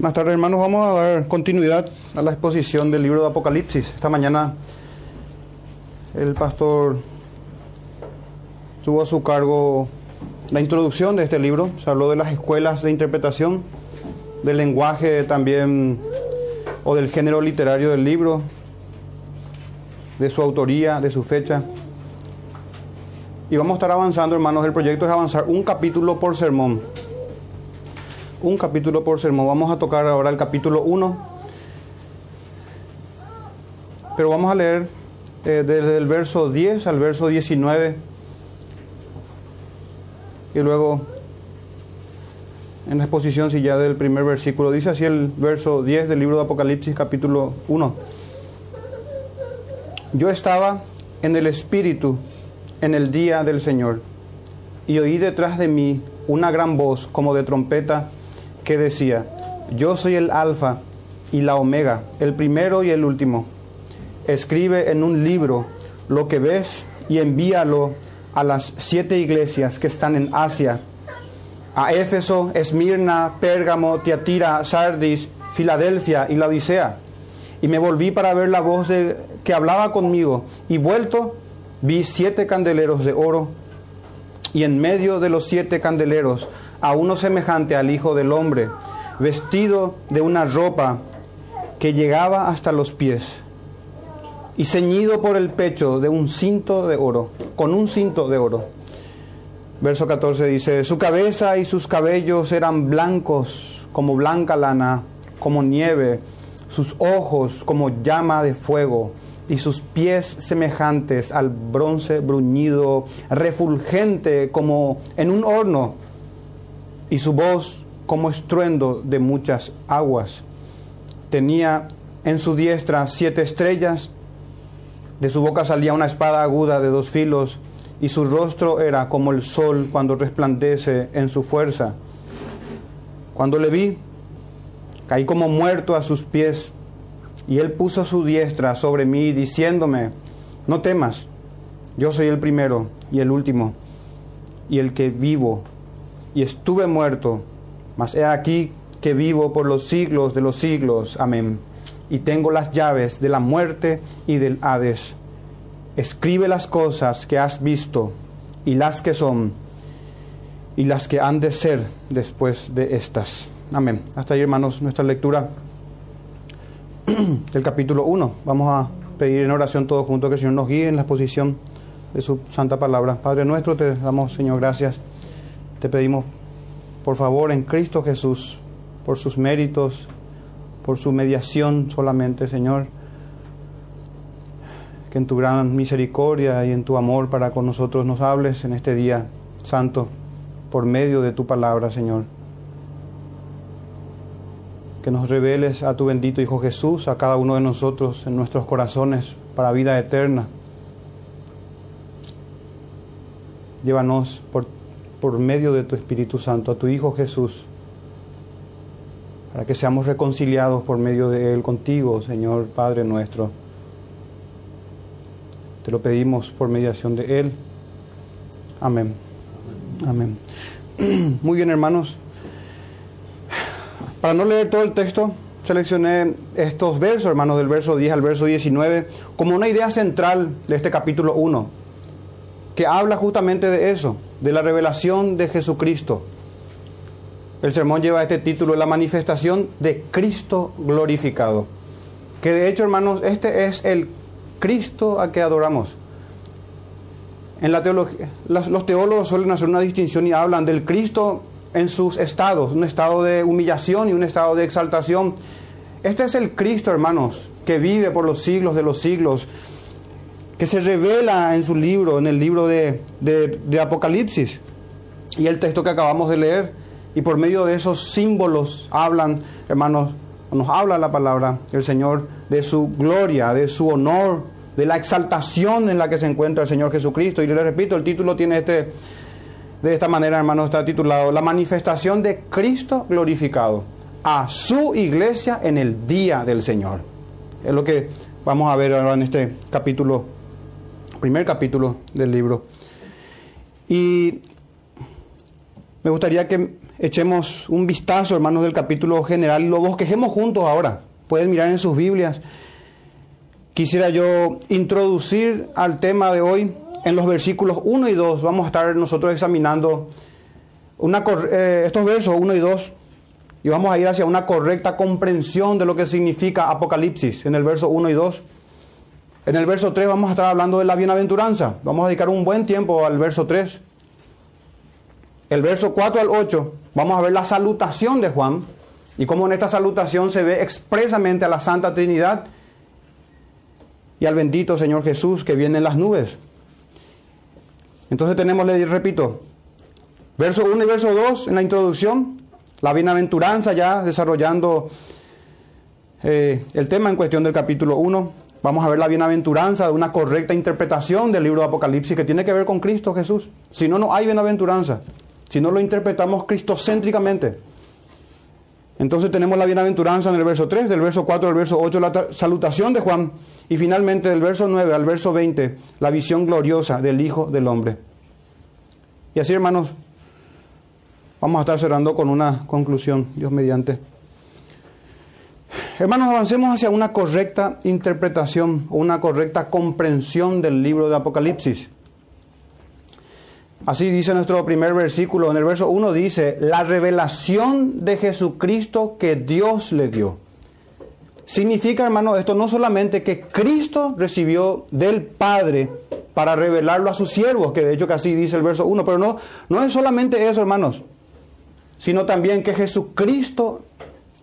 Buenas tardes hermanos, vamos a dar continuidad a la exposición del libro de Apocalipsis. Esta mañana el pastor tuvo a su cargo la introducción de este libro, se habló de las escuelas de interpretación, del lenguaje también o del género literario del libro, de su autoría, de su fecha. Y vamos a estar avanzando hermanos, el proyecto es avanzar un capítulo por sermón un capítulo por sermón. Vamos a tocar ahora el capítulo 1. Pero vamos a leer eh, desde el verso 10 al verso 19. Y luego, en la exposición, si ya del primer versículo, dice así el verso 10 del libro de Apocalipsis, capítulo 1. Yo estaba en el Espíritu en el día del Señor y oí detrás de mí una gran voz como de trompeta que decía, yo soy el alfa y la omega, el primero y el último. Escribe en un libro lo que ves y envíalo a las siete iglesias que están en Asia, a Éfeso, Esmirna, Pérgamo, Tiatira, Sardis, Filadelfia y la Odisea. Y me volví para ver la voz de, que hablaba conmigo, y vuelto vi siete candeleros de oro, y en medio de los siete candeleros a uno semejante al Hijo del Hombre, vestido de una ropa que llegaba hasta los pies y ceñido por el pecho de un cinto de oro, con un cinto de oro. Verso 14 dice, su cabeza y sus cabellos eran blancos como blanca lana, como nieve, sus ojos como llama de fuego y sus pies semejantes al bronce bruñido, refulgente como en un horno y su voz como estruendo de muchas aguas. Tenía en su diestra siete estrellas, de su boca salía una espada aguda de dos filos, y su rostro era como el sol cuando resplandece en su fuerza. Cuando le vi, caí como muerto a sus pies, y él puso su diestra sobre mí, diciéndome, no temas, yo soy el primero y el último, y el que vivo y estuve muerto, mas he aquí que vivo por los siglos de los siglos. Amén. Y tengo las llaves de la muerte y del Hades. Escribe las cosas que has visto y las que son y las que han de ser después de estas. Amén. Hasta ahí, hermanos, nuestra lectura del capítulo 1. Vamos a pedir en oración todos juntos que el Señor nos guíe en la exposición de su santa palabra. Padre nuestro, te damos, Señor, gracias te pedimos, por favor, en Cristo Jesús, por sus méritos, por su mediación solamente, Señor, que en tu gran misericordia y en tu amor para con nosotros nos hables en este día santo, por medio de tu palabra, Señor. Que nos reveles a tu bendito Hijo Jesús, a cada uno de nosotros en nuestros corazones para vida eterna. Llévanos por por medio de tu Espíritu Santo a tu Hijo Jesús, para que seamos reconciliados por medio de Él contigo, Señor Padre nuestro. Te lo pedimos por mediación de Él. Amén. Amén. Muy bien, hermanos. Para no leer todo el texto, seleccioné estos versos, hermanos, del verso 10 al verso 19, como una idea central de este capítulo 1, que habla justamente de eso de la revelación de Jesucristo. El sermón lleva este título, la manifestación de Cristo glorificado. Que de hecho, hermanos, este es el Cristo a que adoramos. En la teología, los teólogos suelen hacer una distinción y hablan del Cristo en sus estados, un estado de humillación y un estado de exaltación. Este es el Cristo, hermanos, que vive por los siglos de los siglos, que se revela en su libro, en el libro de, Apocalipsis. Y el texto que acabamos de leer, y por medio de esos símbolos hablan, hermanos, nos habla la palabra del Señor de su gloria, de su honor, de la exaltación en la que se encuentra el Señor Jesucristo. Y le repito, el título tiene este, de esta manera, hermanos, está titulado La manifestación de Cristo glorificado a su iglesia en el día del Señor. Es lo que vamos a ver ahora en este capítulo primer capítulo del libro. Y me gustaría que echemos un vistazo, hermanos, del capítulo general lo bosquejemos juntos ahora. Pueden mirar en sus Biblias. Quisiera yo introducir al tema de hoy en los versículos 1 y 2. Vamos a estar nosotros examinando una, eh, estos versos 1 y 2 y vamos a ir hacia una correcta comprensión de lo que significa Apocalipsis en el verso 1 y 2. En el verso 3 vamos a estar hablando de la bienaventuranza. Vamos a dedicar un buen tiempo al verso 3. El verso 4 al 8 vamos a ver la salutación de Juan y cómo en esta salutación se ve expresamente a la Santa Trinidad y al bendito Señor Jesús que viene en las nubes. Entonces tenemos, repito, verso 1 y verso 2 en la introducción, la bienaventuranza ya desarrollando eh, el tema en cuestión del capítulo 1. Vamos a ver la bienaventuranza de una correcta interpretación del libro de Apocalipsis que tiene que ver con Cristo Jesús. Si no, no hay bienaventuranza. Si no lo interpretamos cristocéntricamente. Entonces tenemos la bienaventuranza en el verso 3, del verso 4 al verso 8, la salutación de Juan. Y finalmente del verso 9 al verso 20, la visión gloriosa del Hijo del Hombre. Y así, hermanos, vamos a estar cerrando con una conclusión, Dios mediante. Hermanos, avancemos hacia una correcta interpretación, una correcta comprensión del libro de Apocalipsis. Así dice nuestro primer versículo. En el verso 1 dice, la revelación de Jesucristo que Dios le dio. Significa, hermano, esto no solamente que Cristo recibió del Padre para revelarlo a sus siervos, que de hecho que así dice el verso 1, pero no, no es solamente eso, hermanos, sino también que Jesucristo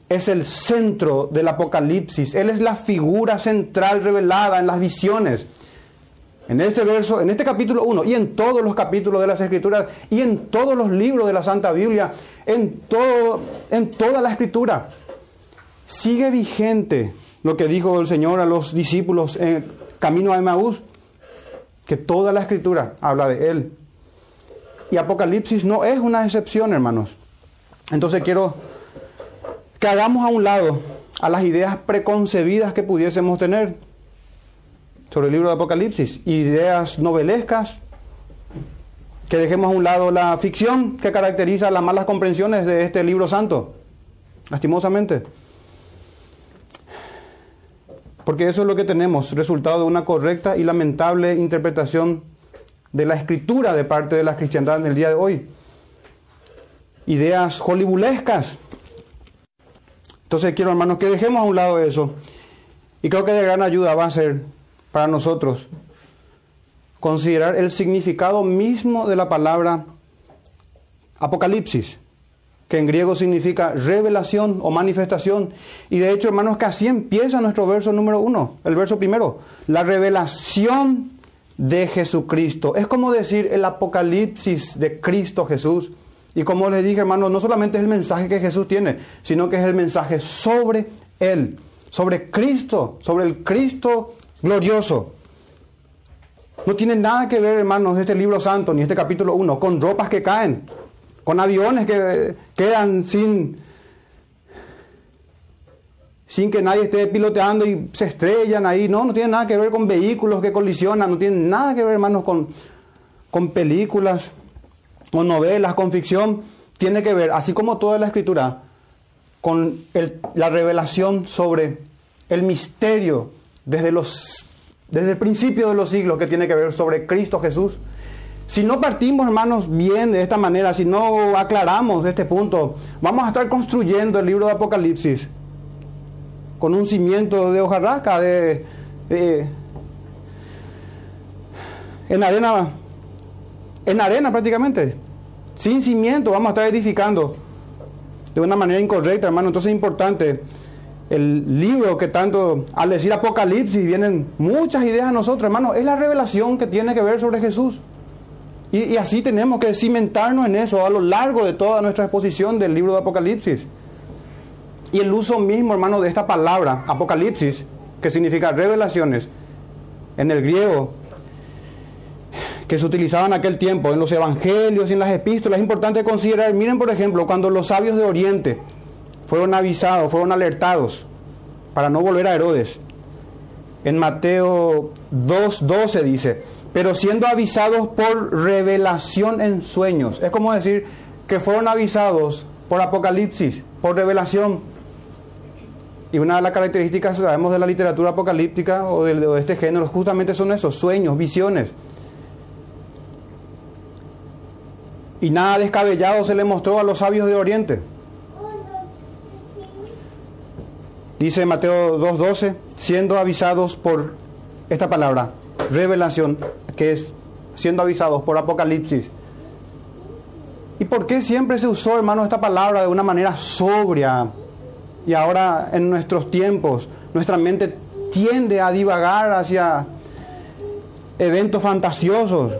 es el centro del Apocalipsis. Él es la figura central revelada en las visiones. En este verso, en este capítulo 1 y en todos los capítulos de las Escrituras y en todos los libros de la Santa Biblia, en, todo, en toda la Escritura, sigue vigente lo que dijo el Señor a los discípulos en camino a Emaús, que toda la Escritura habla de Él. Y Apocalipsis no es una excepción, hermanos. Entonces quiero que hagamos a un lado a las ideas preconcebidas que pudiésemos tener sobre el libro de Apocalipsis, ideas novelescas, que dejemos a un lado la ficción que caracteriza las malas comprensiones de este libro santo, lastimosamente. Porque eso es lo que tenemos, resultado de una correcta y lamentable interpretación de la escritura de parte de la cristiandad en el día de hoy. Ideas hollywoodescas, entonces quiero hermanos que dejemos a un lado eso. Y creo que de gran ayuda va a ser para nosotros considerar el significado mismo de la palabra Apocalipsis, que en griego significa revelación o manifestación. Y de hecho, hermanos, que así empieza nuestro verso número uno, el verso primero, la revelación de Jesucristo. Es como decir el Apocalipsis de Cristo Jesús. Y como les dije, hermanos, no solamente es el mensaje que Jesús tiene, sino que es el mensaje sobre Él, sobre Cristo, sobre el Cristo glorioso. No tiene nada que ver, hermanos, este libro santo, ni este capítulo 1, con ropas que caen, con aviones que quedan sin, sin que nadie esté piloteando y se estrellan ahí. No, no tiene nada que ver con vehículos que colisionan, no tiene nada que ver, hermanos, con, con películas o novelas con ficción tiene que ver, así como toda la escritura, con la revelación sobre el misterio desde, los, desde el principio de los siglos que tiene que ver sobre Cristo Jesús. Si no partimos, hermanos, bien de esta manera, si no aclaramos este punto, vamos a estar construyendo el libro de Apocalipsis con un cimiento de hojarasca, de, de en arena en arena prácticamente, sin cimiento, vamos a estar edificando de una manera incorrecta, hermano. Entonces es importante el libro que tanto, al decir Apocalipsis, vienen muchas ideas a nosotros, hermano, es la revelación que tiene que ver sobre Jesús. Y, y, así tenemos que cimentarnos en eso a lo largo de toda nuestra exposición del libro de Apocalipsis. Y el uso mismo, hermano, de esta palabra, Apocalipsis, que significa revelaciones, en el griego que se utilizaban en aquel tiempo, en los evangelios y en las epístolas. Es importante considerar, miren por ejemplo, cuando los sabios de Oriente fueron avisados, fueron alertados para no volver a Herodes. En Mateo 2.12 dice, pero siendo avisados por revelación en sueños. Es como decir que fueron avisados por apocalipsis, por revelación. Y una de las características, sabemos, de la literatura apocalíptica o de, de este género, justamente son esos sueños, visiones. Y nada descabellado se le mostró a los sabios de Oriente. Dice Mateo 2.12, siendo avisados por esta palabra, revelación, que es siendo avisados por Apocalipsis. ¿Y por qué siempre se usó, hermano, esta palabra de una manera sobria? Y ahora en nuestros tiempos, nuestra mente tiende a divagar hacia eventos fantasiosos.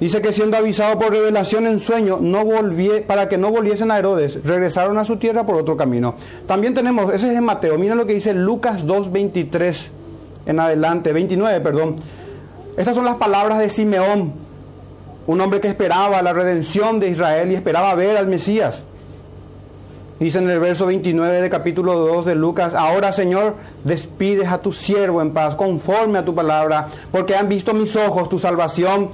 Dice que siendo avisado por revelación en sueño, no volvie, para que no volviesen a Herodes, regresaron a su tierra por otro camino. También tenemos, ese es en Mateo, miren lo que dice Lucas 2, 23 en adelante, 29, perdón. Estas son las palabras de Simeón, un hombre que esperaba la redención de Israel y esperaba ver al Mesías. Dice en el verso 29 de capítulo 2 de Lucas, ahora Señor, despides a tu siervo en paz, conforme a tu palabra, porque han visto mis ojos tu salvación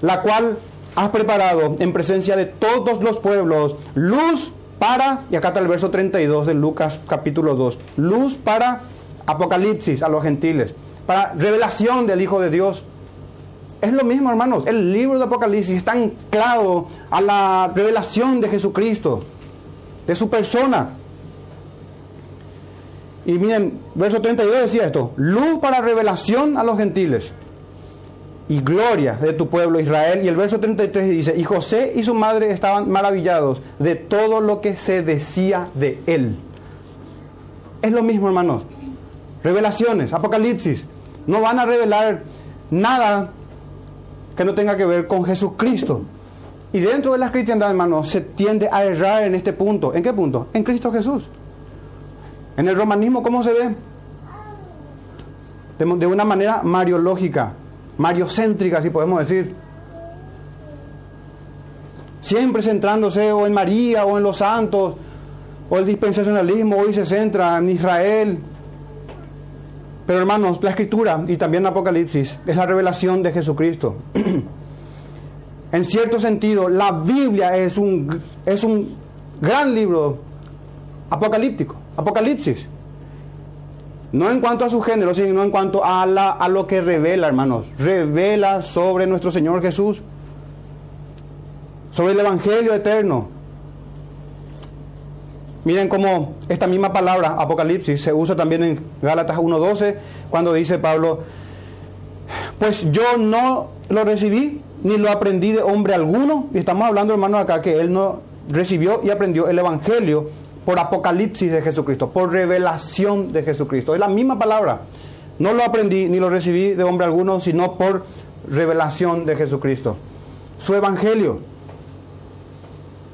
la cual has preparado en presencia de todos los pueblos, luz para, y acá está el verso 32 de Lucas capítulo 2, luz para Apocalipsis a los gentiles, para revelación del Hijo de Dios. Es lo mismo, hermanos, el libro de Apocalipsis está anclado a la revelación de Jesucristo, de su persona. Y miren, verso 32 decía esto, luz para revelación a los gentiles y gloria de tu pueblo Israel. Y el verso 33 dice, y José y su madre estaban maravillados de todo lo que se decía de él. Es lo mismo, hermanos. Revelaciones, Apocalipsis, no van a revelar nada que no tenga que ver con Jesucristo. Y dentro de la cristiandad, hermanos, se tiende a errar en este punto. ¿En qué punto? En Cristo Jesús. En el romanismo, ¿cómo se ve? De, una manera mariológica mariocéntrica, si podemos decir. Siempre centrándose o en María o en los santos, o el dispensacionalismo hoy se centra en Israel. Pero hermanos, la escritura y también Apocalipsis es la revelación de Jesucristo. en cierto sentido, la Biblia es un, es un gran libro apocalíptico, Apocalipsis. No en cuanto a su género, sino en cuanto a, lo que revela, hermanos. Revela sobre nuestro Señor Jesús, sobre el Evangelio eterno. Miren cómo esta misma palabra, Apocalipsis, se usa también en Gálatas 1.12, cuando dice Pablo, pues yo no lo recibí ni lo aprendí de hombre alguno. Y estamos hablando, hermanos, acá que él no recibió y aprendió el Evangelio por apocalipsis de Jesucristo, por revelación de Jesucristo. Es la misma palabra. No lo aprendí ni lo recibí de hombre alguno, sino por revelación de Jesucristo. Su evangelio,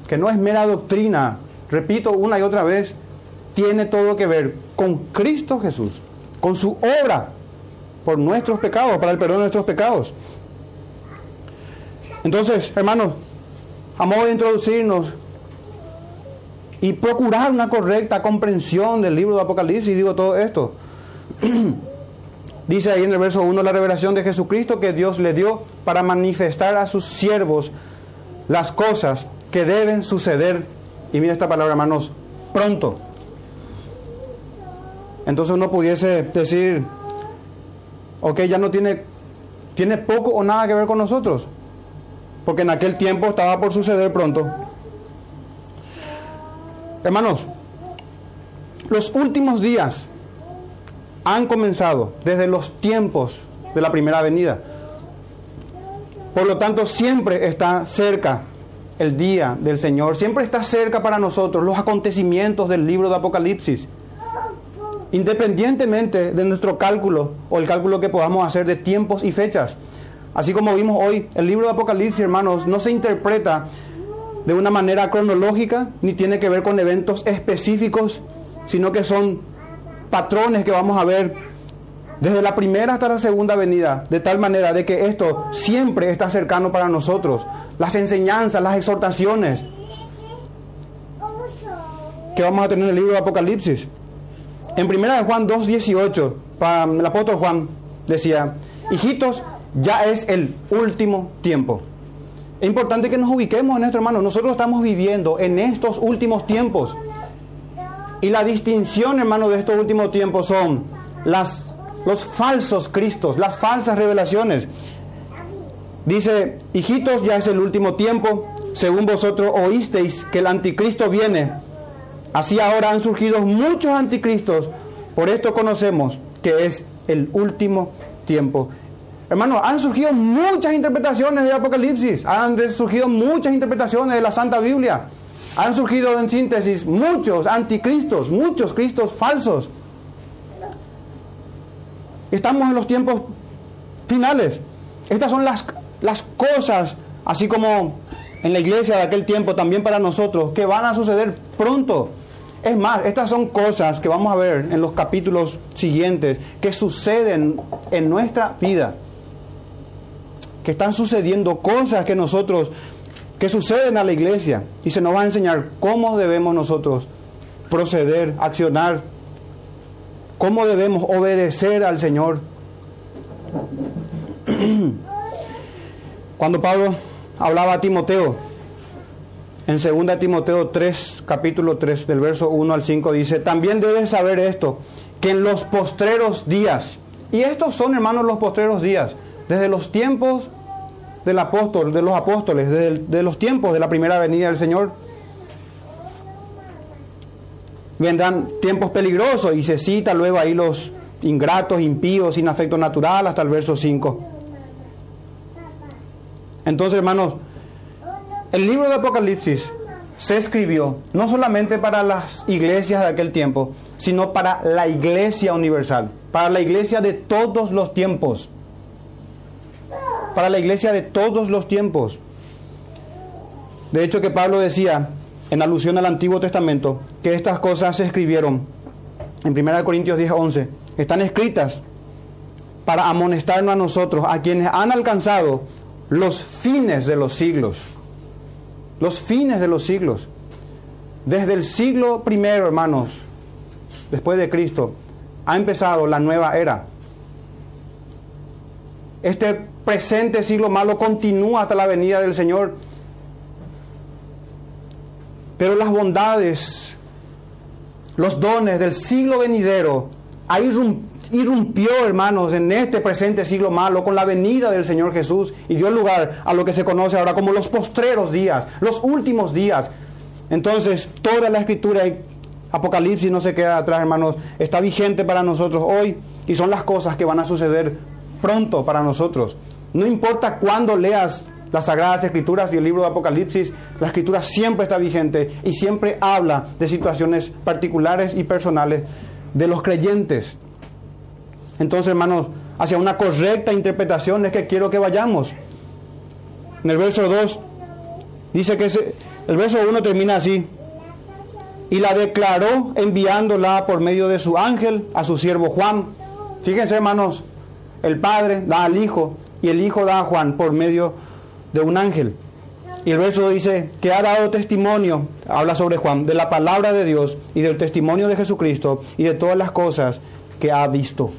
que no es mera doctrina, repito una y otra vez, tiene todo que ver con Cristo Jesús, con su obra por nuestros pecados, para el perdón de nuestros pecados. Entonces, hermanos, a modo de introducirnos, y procurar una correcta comprensión del libro de Apocalipsis. Digo todo esto. Dice ahí en el verso 1 la revelación de Jesucristo que Dios le dio para manifestar a sus siervos las cosas que deben suceder. Y mira esta palabra, hermanos, pronto. Entonces uno pudiese decir, ok, ya no tiene, tiene poco o nada que ver con nosotros. Porque en aquel tiempo estaba por suceder pronto. Hermanos, los últimos días han comenzado desde los tiempos de la primera venida. Por lo tanto, siempre está cerca el día del Señor, siempre está cerca para nosotros los acontecimientos del libro de Apocalipsis. Independientemente de nuestro cálculo o el cálculo que podamos hacer de tiempos y fechas. Así como vimos hoy, el libro de Apocalipsis, hermanos, no se interpreta de una manera cronológica, ni tiene que ver con eventos específicos, sino que son patrones que vamos a ver desde la primera hasta la segunda venida, de tal manera de que esto siempre está cercano para nosotros. Las enseñanzas, las exhortaciones que vamos a tener en el libro de Apocalipsis. En primera de Juan 2.18, el apóstol Juan decía, hijitos, ya es el último tiempo. Es importante que nos ubiquemos en esto, hermano. Nosotros estamos viviendo en estos últimos tiempos. Y la distinción, hermano, de estos últimos tiempos son los falsos cristos, las falsas revelaciones. Dice, hijitos, ya es el último tiempo, según vosotros oísteis que el anticristo viene. Así ahora han surgido muchos anticristos, por esto conocemos que es el último tiempo. Hermano, han surgido muchas interpretaciones de Apocalipsis, han surgido muchas interpretaciones de la Santa Biblia, han surgido en síntesis muchos anticristos, muchos cristos falsos. Estamos en los tiempos finales. Estas son las, las cosas, así como en la iglesia de aquel tiempo, también para nosotros, que van a suceder pronto. Es más, estas son cosas que vamos a ver en los capítulos siguientes, que suceden en nuestra vida. Que están sucediendo cosas que nosotros, que suceden a la iglesia. Y se nos va a enseñar cómo debemos nosotros proceder, accionar, cómo debemos obedecer al Señor. Cuando Pablo hablaba a Timoteo, en 2 Timoteo 3, capítulo 3, del verso 1 al 5, dice, también debes saber esto, que en los postreros días, y estos son, hermanos, los postreros días, desde los tiempos del apóstol, de los apóstoles, desde de los tiempos de la primera venida del Señor, vendrán tiempos peligrosos y se cita luego ahí los ingratos, impíos, sin afecto natural, hasta el verso 5. Entonces, hermanos, el libro de Apocalipsis se escribió no solamente para las iglesias de aquel tiempo, sino para la iglesia universal, para la iglesia de todos los tiempos, para la iglesia de todos los tiempos. De hecho que Pablo decía, en alusión al Antiguo Testamento, que estas cosas se escribieron en 1 Corintios 10, 11, están escritas para amonestarnos a nosotros, a quienes han alcanzado los fines de los siglos los fines de los siglos. Desde el siglo primero, hermanos, después de Cristo, ha empezado la nueva era. Este presente siglo malo continúa hasta la venida del Señor. Pero las bondades, los dones del siglo venidero, ahí irrumpió, hermanos, en este presente siglo malo con la venida del Señor Jesús y dio lugar a lo que se conoce ahora como los postreros días, los últimos días. Entonces, toda la escritura Apocalipsis no se queda atrás, hermanos, está vigente para nosotros hoy y son las cosas que van a suceder pronto para nosotros. No importa cuándo leas las Sagradas Escrituras y el libro de Apocalipsis, la Escritura siempre está vigente y siempre habla de situaciones particulares y personales de los creyentes. Entonces, hermanos, hacia una correcta interpretación es que quiero que vayamos. En el verso 2 dice que el verso 1 termina así. Y la declaró enviándola por medio de su ángel a su siervo Juan. Fíjense, hermanos, el Padre da al Hijo y el Hijo da a Juan por medio de un ángel. Y el verso dice que ha dado testimonio, habla sobre Juan, de la palabra de Dios y del testimonio de Jesucristo y de todas las cosas que ha visto.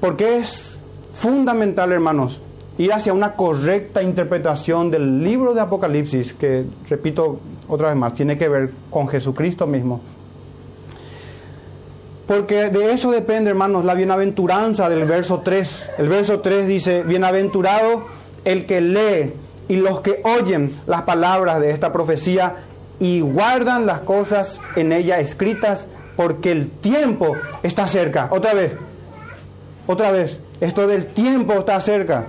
Porque es fundamental, hermanos, ir hacia una correcta interpretación del libro de Apocalipsis, que, repito otra vez más, tiene que ver con Jesucristo mismo. Porque de eso depende, hermanos, la bienaventuranza del verso 3. El verso 3 dice, bienaventurado el que lee y los que oyen las palabras de esta profecía y guardan las cosas en ella escritas, porque el tiempo está cerca. Otra vez, otra vez, esto del tiempo está cerca.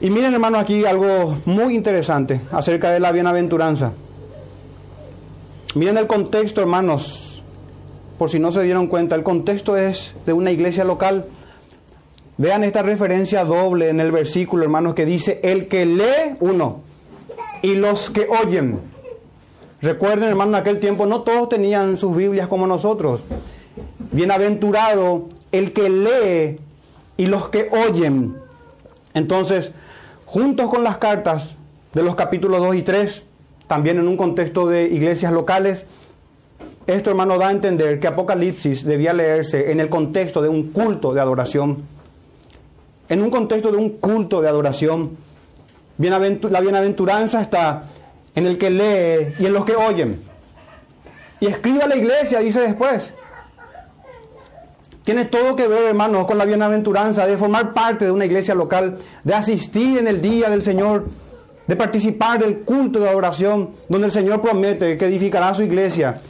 Y miren hermano aquí algo muy interesante acerca de la bienaventuranza. Miren el contexto hermanos, por si no se dieron cuenta, el contexto es de una iglesia local. Vean esta referencia doble en el versículo hermanos que dice, el que lee uno y los que oyen. Recuerden hermano, en aquel tiempo no todos tenían sus Biblias como nosotros. Bienaventurado el que lee y los que oyen. Entonces, juntos con las cartas de los capítulos 2 y 3, también en un contexto de iglesias locales, esto hermano da a entender que Apocalipsis debía leerse en el contexto de un culto de adoración. En un contexto de un culto de adoración. la bienaventuranza está en el que lee y en los que oyen. Y escriba la iglesia, dice después. Tiene todo que ver, hermanos, con la bienaventuranza de formar parte de una iglesia local, de asistir en el día del Señor, de participar del culto de adoración, donde el Señor promete que edificará su iglesia.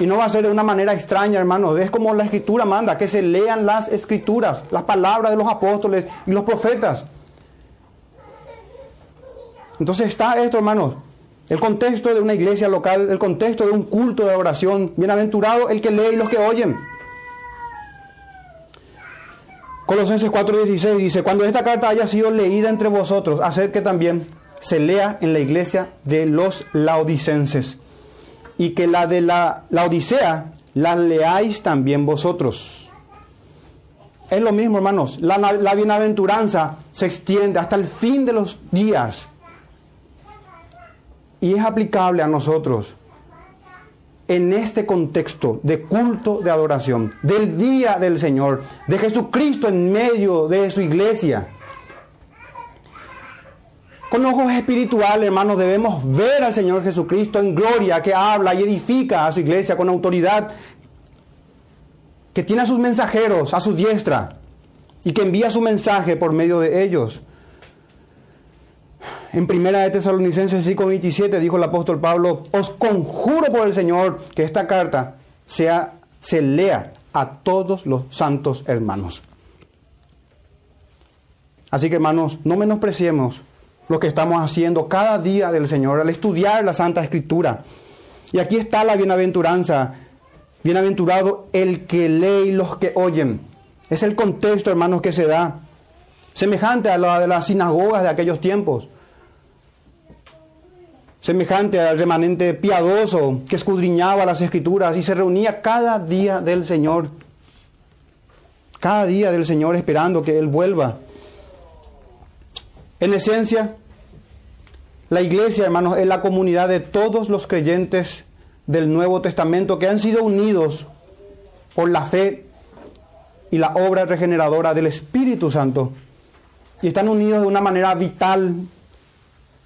Y no va a ser de una manera extraña, hermanos. Es como la escritura manda, que se lean las escrituras, las palabras de los apóstoles y los profetas. Entonces está esto, hermanos. El contexto de una iglesia local, el contexto de un culto de adoración. Bienaventurado el que lee y los que oyen. Colosenses 4:16 dice, cuando esta carta haya sido leída entre vosotros, hacer que también se lea en la iglesia de los laodicenses y que la de la, la Odisea la leáis también vosotros. Es lo mismo, hermanos. La, la bienaventuranza se extiende hasta el fin de los días y es aplicable a nosotros en este contexto de culto de adoración, del día del Señor, de Jesucristo en medio de su iglesia. Con ojos espirituales, hermanos, debemos ver al Señor Jesucristo en gloria, que habla y edifica a su iglesia con autoridad, que tiene a sus mensajeros a su diestra y que envía su mensaje por medio de ellos. En primera de Tesalonicenses 5:27 dijo el apóstol Pablo, os conjuro por el Señor que esta carta sea, se lea a todos los santos hermanos. Así que hermanos, no menospreciemos lo que estamos haciendo cada día del Señor al estudiar la Santa Escritura. Y aquí está la bienaventuranza. Bienaventurado el que lee y los que oyen. Es el contexto, hermanos, que se da. Semejante a la de las sinagogas de aquellos tiempos semejante al remanente piadoso que escudriñaba las escrituras y se reunía cada día del Señor, cada día del Señor esperando que Él vuelva. En esencia, la iglesia, hermanos, es la comunidad de todos los creyentes del Nuevo Testamento que han sido unidos por la fe y la obra regeneradora del Espíritu Santo. Y están unidos de una manera vital,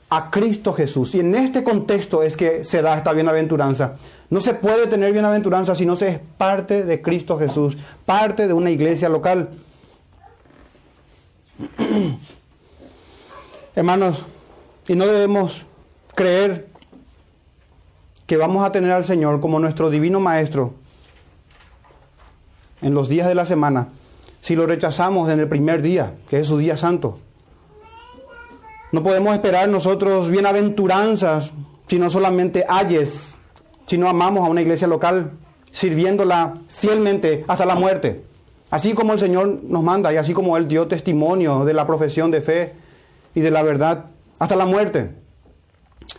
a Cristo Jesús. Y en este contexto es que se da esta bienaventuranza. No se puede tener bienaventuranza si no se es parte de Cristo Jesús, parte de una iglesia local. Hermanos, y no debemos creer que vamos a tener al Señor como nuestro divino Maestro en los días de la semana si lo rechazamos en el primer día, que es su día santo. No podemos esperar nosotros bienaventuranzas si no solamente ayes, si no amamos a una iglesia local, sirviéndola fielmente hasta la muerte. Así como el Señor nos manda y así como Él dio testimonio de la profesión de fe y de la verdad hasta la muerte.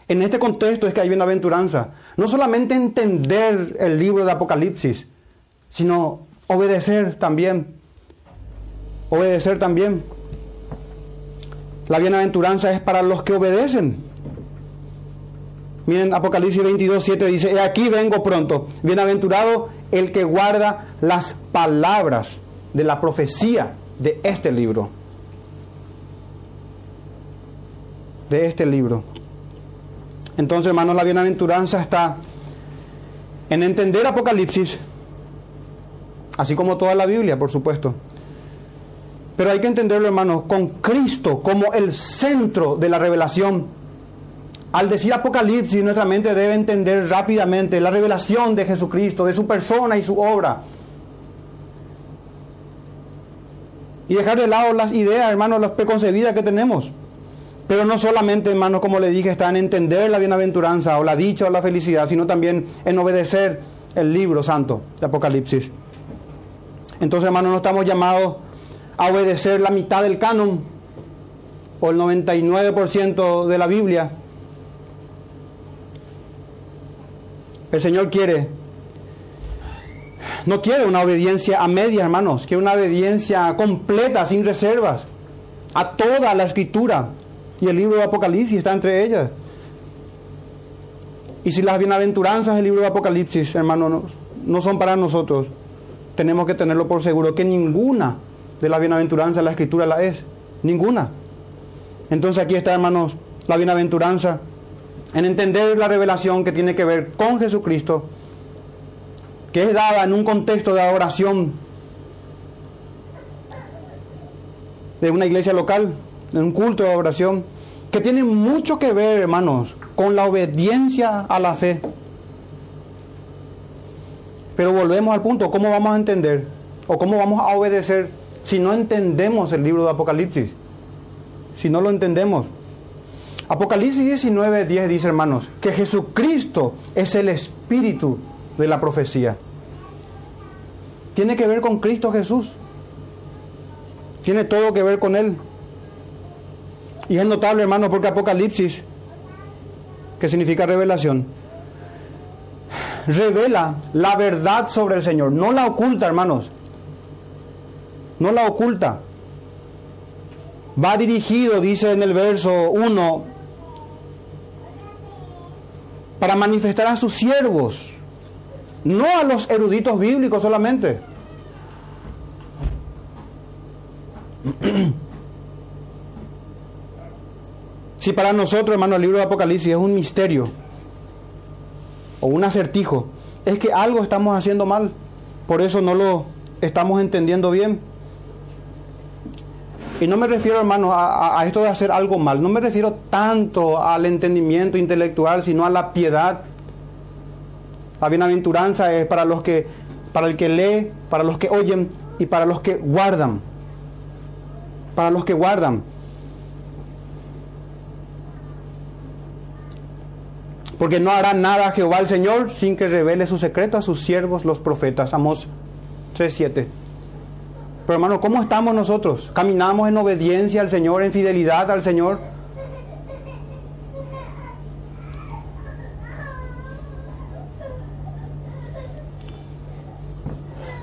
En este contexto es que hay bienaventuranza. No solamente entender el libro de Apocalipsis, sino obedecer también. Obedecer también. La bienaventuranza es para los que obedecen. Miren, Apocalipsis 22, 7 dice, He aquí vengo pronto, bienaventurado el que guarda las palabras de la profecía de este libro. De este libro. Entonces, hermanos, la bienaventuranza está en entender Apocalipsis, así como toda la Biblia, por supuesto. Pero hay que entenderlo, hermanos, con Cristo como el centro de la revelación. Al decir Apocalipsis, nuestra mente debe entender rápidamente la revelación de Jesucristo, de su persona y su obra. Y dejar de lado las ideas, hermanos, las preconcebidas que tenemos. Pero no solamente, hermanos, como le dije, está en entender la bienaventuranza o la dicha o la felicidad, sino también en obedecer el libro santo de Apocalipsis. Entonces, hermanos, no estamos llamados a obedecer la mitad del canon o el 99% de la Biblia. El Señor quiere, no quiere una obediencia a media, hermanos, quiere una obediencia completa, sin reservas, a toda la escritura. Y el libro de Apocalipsis está entre ellas. Y si las bienaventuranzas del libro de Apocalipsis, hermanos, no, no son para nosotros, tenemos que tenerlo por seguro que ninguna de la bienaventuranza la escritura la es. Ninguna. Entonces aquí está, hermanos, la bienaventuranza, en entender la revelación que tiene que ver con Jesucristo, que es dada en un contexto de adoración de una iglesia local, en un culto de adoración, que tiene mucho que ver, hermanos, con la obediencia a la fe. Pero volvemos al punto, ¿cómo vamos a entender o cómo vamos a obedecer si no entendemos el libro de Apocalipsis? Si no lo entendemos. Apocalipsis 19, 10 dice, hermanos, que Jesucristo es el espíritu de la profecía. Tiene que ver con Cristo Jesús. Tiene todo que ver con Él. Y es notable, hermano, porque Apocalipsis, que significa revelación, revela la verdad sobre el Señor. No la oculta, hermanos. No la oculta. Va dirigido, dice en el verso 1, para manifestar a sus siervos, no a los eruditos bíblicos solamente. Si para nosotros, hermano, el libro de Apocalipsis es un misterio o un acertijo, es que algo estamos haciendo mal. Por eso no lo estamos entendiendo bien. Y no me refiero, hermano, a, a, esto de hacer algo mal. No me refiero tanto al entendimiento intelectual, sino a la piedad. La bienaventuranza es para los que, para el que lee, para los que oyen y para los que guardan. Para los que guardan. Porque no hará nada Jehová el Señor sin que revele su secreto a sus siervos los profetas. Amos 3.7. Pero hermano, ¿cómo estamos nosotros? ¿Caminamos en obediencia al Señor, en fidelidad al Señor?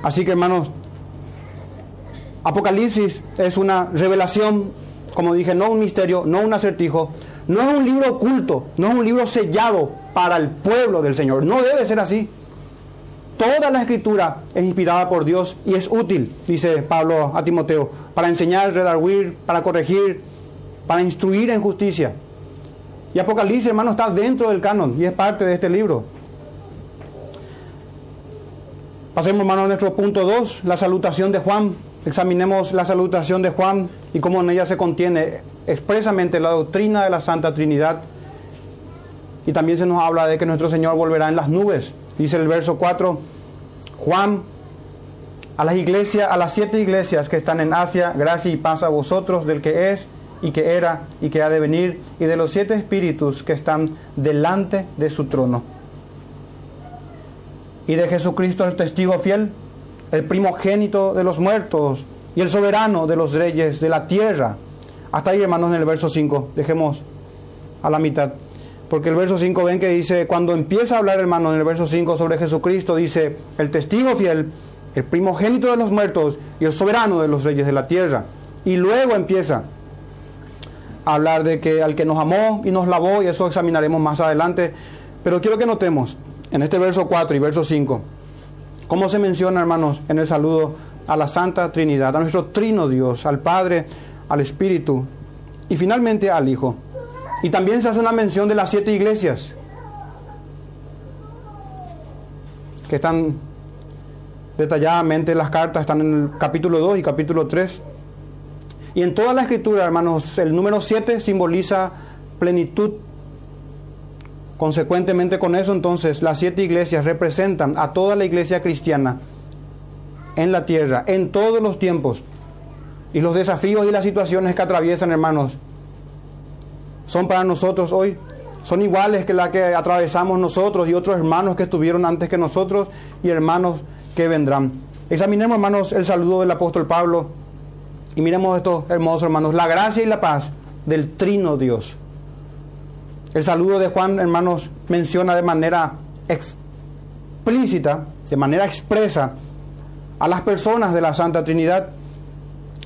Así que hermanos, Apocalipsis es una revelación, como dije, no un misterio, no un acertijo, no es un libro oculto, no es un libro sellado para el pueblo del Señor. No debe ser así. Toda la escritura es inspirada por Dios y es útil, dice Pablo a Timoteo, para enseñar, redarguir, para corregir, para instruir en justicia. Y Apocalipsis, hermano, está dentro del canon y es parte de este libro. Pasemos, hermano, a nuestro punto 2, la salutación de Juan. Examinemos la salutación de Juan y cómo en ella se contiene expresamente la doctrina de la Santa Trinidad. Y también se nos habla de que nuestro Señor volverá en las nubes. Dice el verso 4, Juan, a las iglesias, a las siete iglesias que están en Asia, gracia y paz a vosotros del que es y que era y que ha de venir, y de los siete espíritus que están delante de su trono. Y de Jesucristo el testigo fiel, el primogénito de los muertos y el soberano de los reyes de la tierra hasta ahí, hermanos, en el verso 5. Dejemos a la mitad. Porque el verso 5 ven que dice, cuando empieza a hablar, hermano, en el verso 5 sobre Jesucristo, dice, el testigo fiel, el primogénito de los muertos y el soberano de los reyes de la tierra. Y luego empieza a hablar de que al que nos amó y nos lavó, y eso examinaremos más adelante. Pero quiero que notemos en este verso 4 y verso 5, cómo se menciona, hermanos, en el saludo a la Santa Trinidad, a nuestro trino Dios, al Padre, al Espíritu y finalmente al Hijo. Y también se hace una mención de las siete iglesias que están detalladamente las cartas, están en el capítulo 2 y capítulo 3. Y en toda la escritura, hermanos, el número 7 simboliza plenitud. Consecuentemente con eso, entonces, las siete iglesias representan a toda la iglesia cristiana en la tierra, en todos los tiempos. Y los desafíos y las situaciones que atraviesan, hermanos, son para nosotros hoy, son iguales que las que atravesamos nosotros y otros hermanos que estuvieron antes que nosotros y hermanos que vendrán. Examinemos, hermanos, el saludo del apóstol Pablo y miremos estos hermosos hermanos, la gracia y la paz del trino Dios. El saludo de Juan, hermanos, menciona de manera explícita, de manera expresa, a las personas de la Santa Trinidad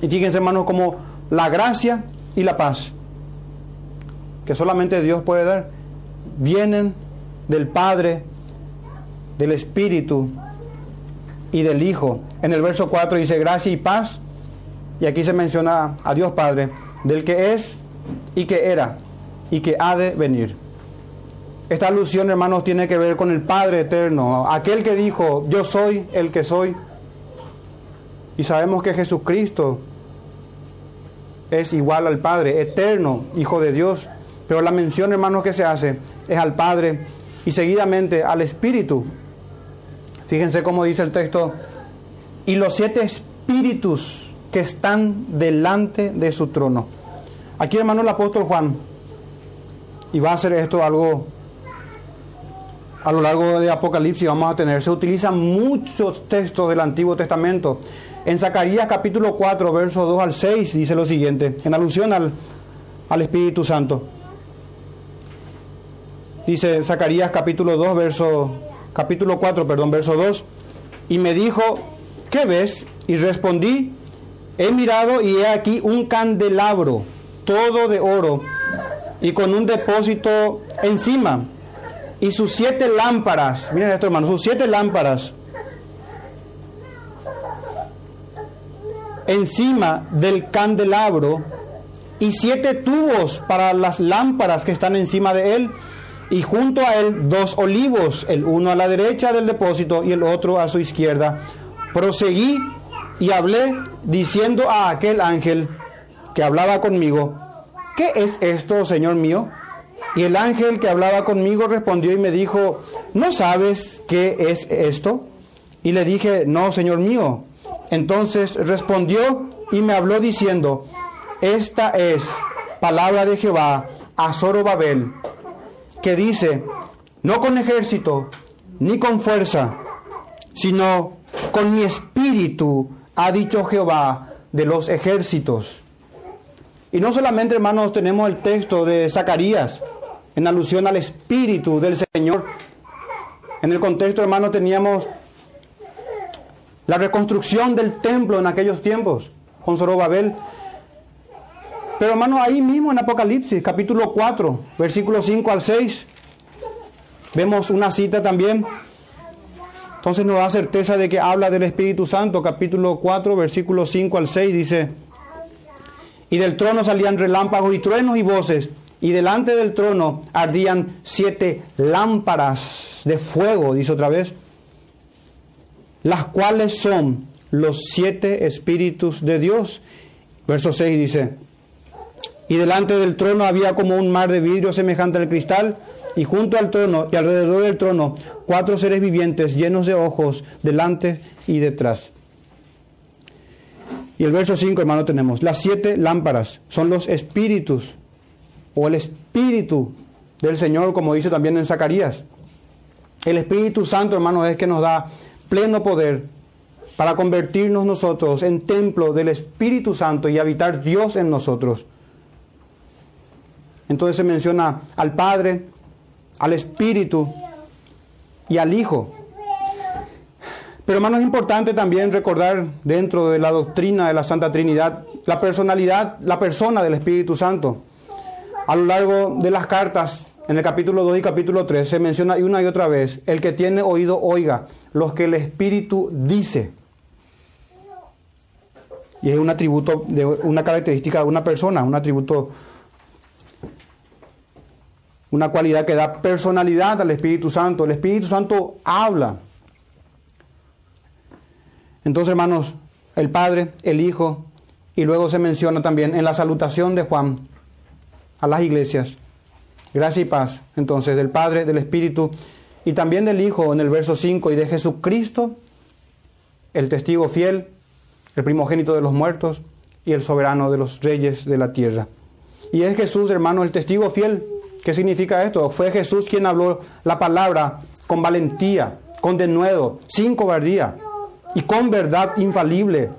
y fíjense, hermanos, como la gracia y la paz que solamente Dios puede dar, vienen del Padre, del Espíritu y del Hijo. En el verso 4 dice gracia y paz, y aquí se menciona a Dios Padre, del que es y que era y que ha de venir. Esta alusión, hermanos, tiene que ver con el Padre eterno, aquel que dijo, yo soy el que soy. Y sabemos que Jesucristo es igual al Padre, eterno, Hijo de Dios. Pero la mención, hermanos, que se hace es al Padre y seguidamente al Espíritu. Fíjense cómo dice el texto, y los siete espíritus que están delante de su trono. Aquí, hermano, el apóstol Juan, y va a hacer esto algo a lo largo de Apocalipsis, vamos a tener, se utilizan muchos textos del Antiguo Testamento. En Zacarías capítulo 4, versos 2 al 6, dice lo siguiente, en alusión al, al Espíritu Santo. Dice Zacarías capítulo 2, verso, capítulo 4, perdón, verso 2, y me dijo, ¿qué ves? Y respondí, he mirado y he aquí un candelabro, todo de oro, y con un depósito encima, y sus siete lámparas, miren esto hermano, sus siete lámparas, encima del candelabro, y siete tubos para las lámparas que están encima de él, y junto a él dos olivos, el uno a la derecha del depósito y el otro a su izquierda. Proseguí y hablé diciendo a aquel ángel que hablaba conmigo, ¿qué es esto, Señor mío? Y el ángel que hablaba conmigo respondió y me dijo, ¿no sabes qué es esto? Y le dije, no, Señor mío. Entonces respondió y me habló diciendo, esta es palabra de Jehová a Zorobabel, que dice, no con ejército ni con fuerza, sino con mi espíritu, ha dicho Jehová de los ejércitos. Y no solamente, hermanos, tenemos el texto de Zacarías en alusión al espíritu del Señor. En el contexto, hermanos, teníamos la reconstrucción del templo en aquellos tiempos con Zorobabel. Pero hermano, ahí mismo en Apocalipsis, capítulo 4, versículos 5 al 6, vemos una cita también. Entonces nos da certeza de que habla del Espíritu Santo, capítulo 4, versículos 5 al 6, dice, y del trono salían relámpagos y truenos y voces, y delante del trono ardían siete lámparas de fuego, dice otra vez, las cuales son los siete espíritus de Dios. Verso 6 dice, y delante del trono había como un mar de vidrio semejante al cristal, y junto al trono y alrededor del trono cuatro seres vivientes llenos de ojos delante y detrás. Y el verso 5, hermano, tenemos, las siete lámparas son los espíritus, o el espíritu del Señor, como dice también en Zacarías. El Espíritu Santo, hermano, es que nos da pleno poder para convertirnos nosotros en templo del Espíritu Santo y habitar Dios en nosotros. Entonces se menciona al Padre, al Espíritu y al Hijo. Pero hermano, es importante también recordar dentro de la doctrina de la Santa Trinidad la personalidad, la persona del Espíritu Santo. A lo largo de las cartas, en el capítulo 2 y capítulo 3, se menciona una y otra vez, el que tiene oído oiga, los que el Espíritu dice. Y es un atributo, de una característica de una persona, un atributo una cualidad que da personalidad al Espíritu Santo. El Espíritu Santo habla. Entonces, hermanos, el Padre, el Hijo, y luego se menciona también en la salutación de Juan a las iglesias. Gracia y paz, entonces, del Padre, del Espíritu y también del Hijo en el verso 5 y de Jesucristo, el testigo fiel, el primogénito de los muertos y el soberano de los reyes de la tierra. Y es Jesús, hermano, el testigo fiel ¿Qué significa esto? Fue Jesús quien habló la palabra con valentía, con denuedo, sin cobardía y con verdad infalible.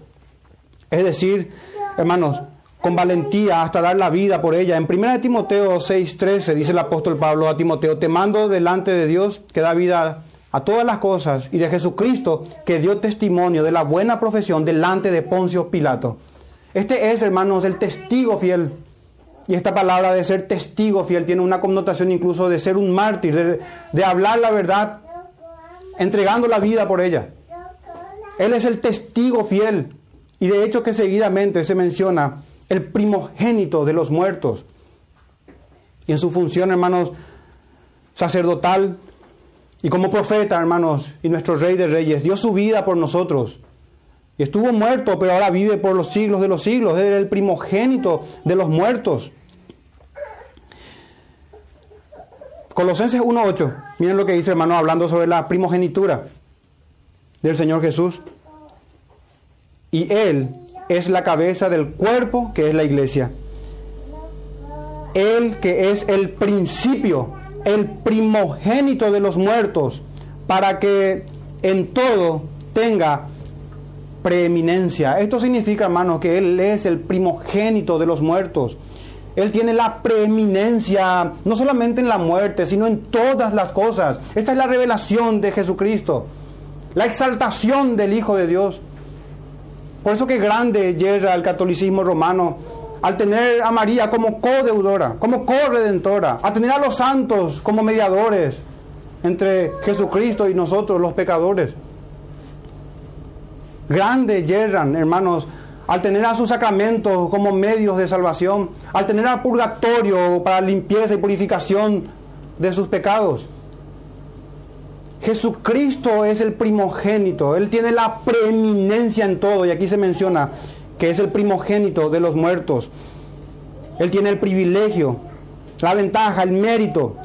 Es decir, hermanos, con valentía hasta dar la vida por ella. En 1 Timoteo 6:13 dice el apóstol Pablo a Timoteo, te mando delante de Dios que da vida a todas las cosas y de Jesucristo que dio testimonio de la buena profesión delante de Poncio Pilato. Este es, hermanos, el testigo fiel y esta palabra de ser testigo fiel tiene una connotación incluso de ser un mártir, de, hablar la verdad, entregando la vida por ella. Él es el testigo fiel. Y de hecho que seguidamente se menciona el primogénito de los muertos. y en su función, hermanos, sacerdotal y como profeta, hermanos, y nuestro Rey de Reyes, dio su vida por nosotros. Y estuvo muerto, pero ahora vive por los siglos de los siglos. Él es el primogénito de los muertos. Colosenses 1.8. Miren lo que dice, hermano, hablando sobre la primogenitura del Señor Jesús. Y Él es la cabeza del cuerpo que es la iglesia. Él que es el principio, el primogénito de los muertos, para que en todo tenga preeminencia. Esto significa, hermano, que Él es el primogénito de los muertos. Él tiene la preeminencia, no solamente en la muerte, sino en todas las cosas. Esta es la revelación de Jesucristo, la exaltación del Hijo de Dios. Por eso que grande llega el catolicismo romano al tener a María como codeudora, como corredentora, a tener a los santos como mediadores entre Jesucristo y nosotros los pecadores. Grande yerran, hermanos, al tener a sus sacramentos como medios de salvación, al tener al purgatorio para limpieza y purificación de sus pecados. Jesucristo es el primogénito, Él tiene la preeminencia en todo, y aquí se menciona que es el primogénito de los muertos. Él tiene el privilegio, la ventaja, el mérito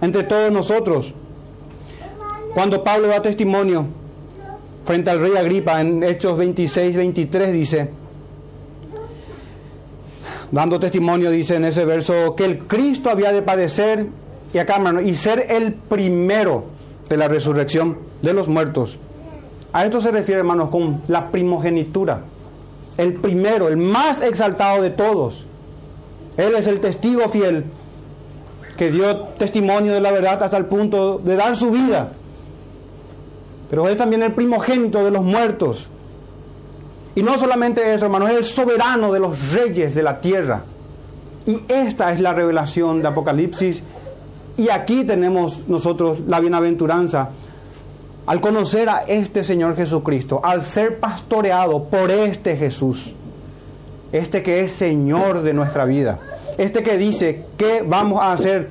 entre todos nosotros. Cuando Pablo da testimonio frente al rey Agripa en Hechos 26, 23 dice, dando testimonio, dice en ese verso, que el Cristo había de padecer y acá, y ser el primero de la resurrección de los muertos. A esto se refiere, hermanos, con la primogenitura. El primero, el más exaltado de todos. Él es el testigo fiel que dio testimonio de la verdad hasta el punto de dar su vida pero es también el primogénito de los muertos. Y no solamente eso, hermanos, es el soberano de los reyes de la tierra. Y esta es la revelación de Apocalipsis. Y aquí tenemos nosotros la bienaventuranza. Al conocer a este Señor Jesucristo, al ser pastoreado por este Jesús, este que es Señor de nuestra vida, este que dice qué vamos a hacer,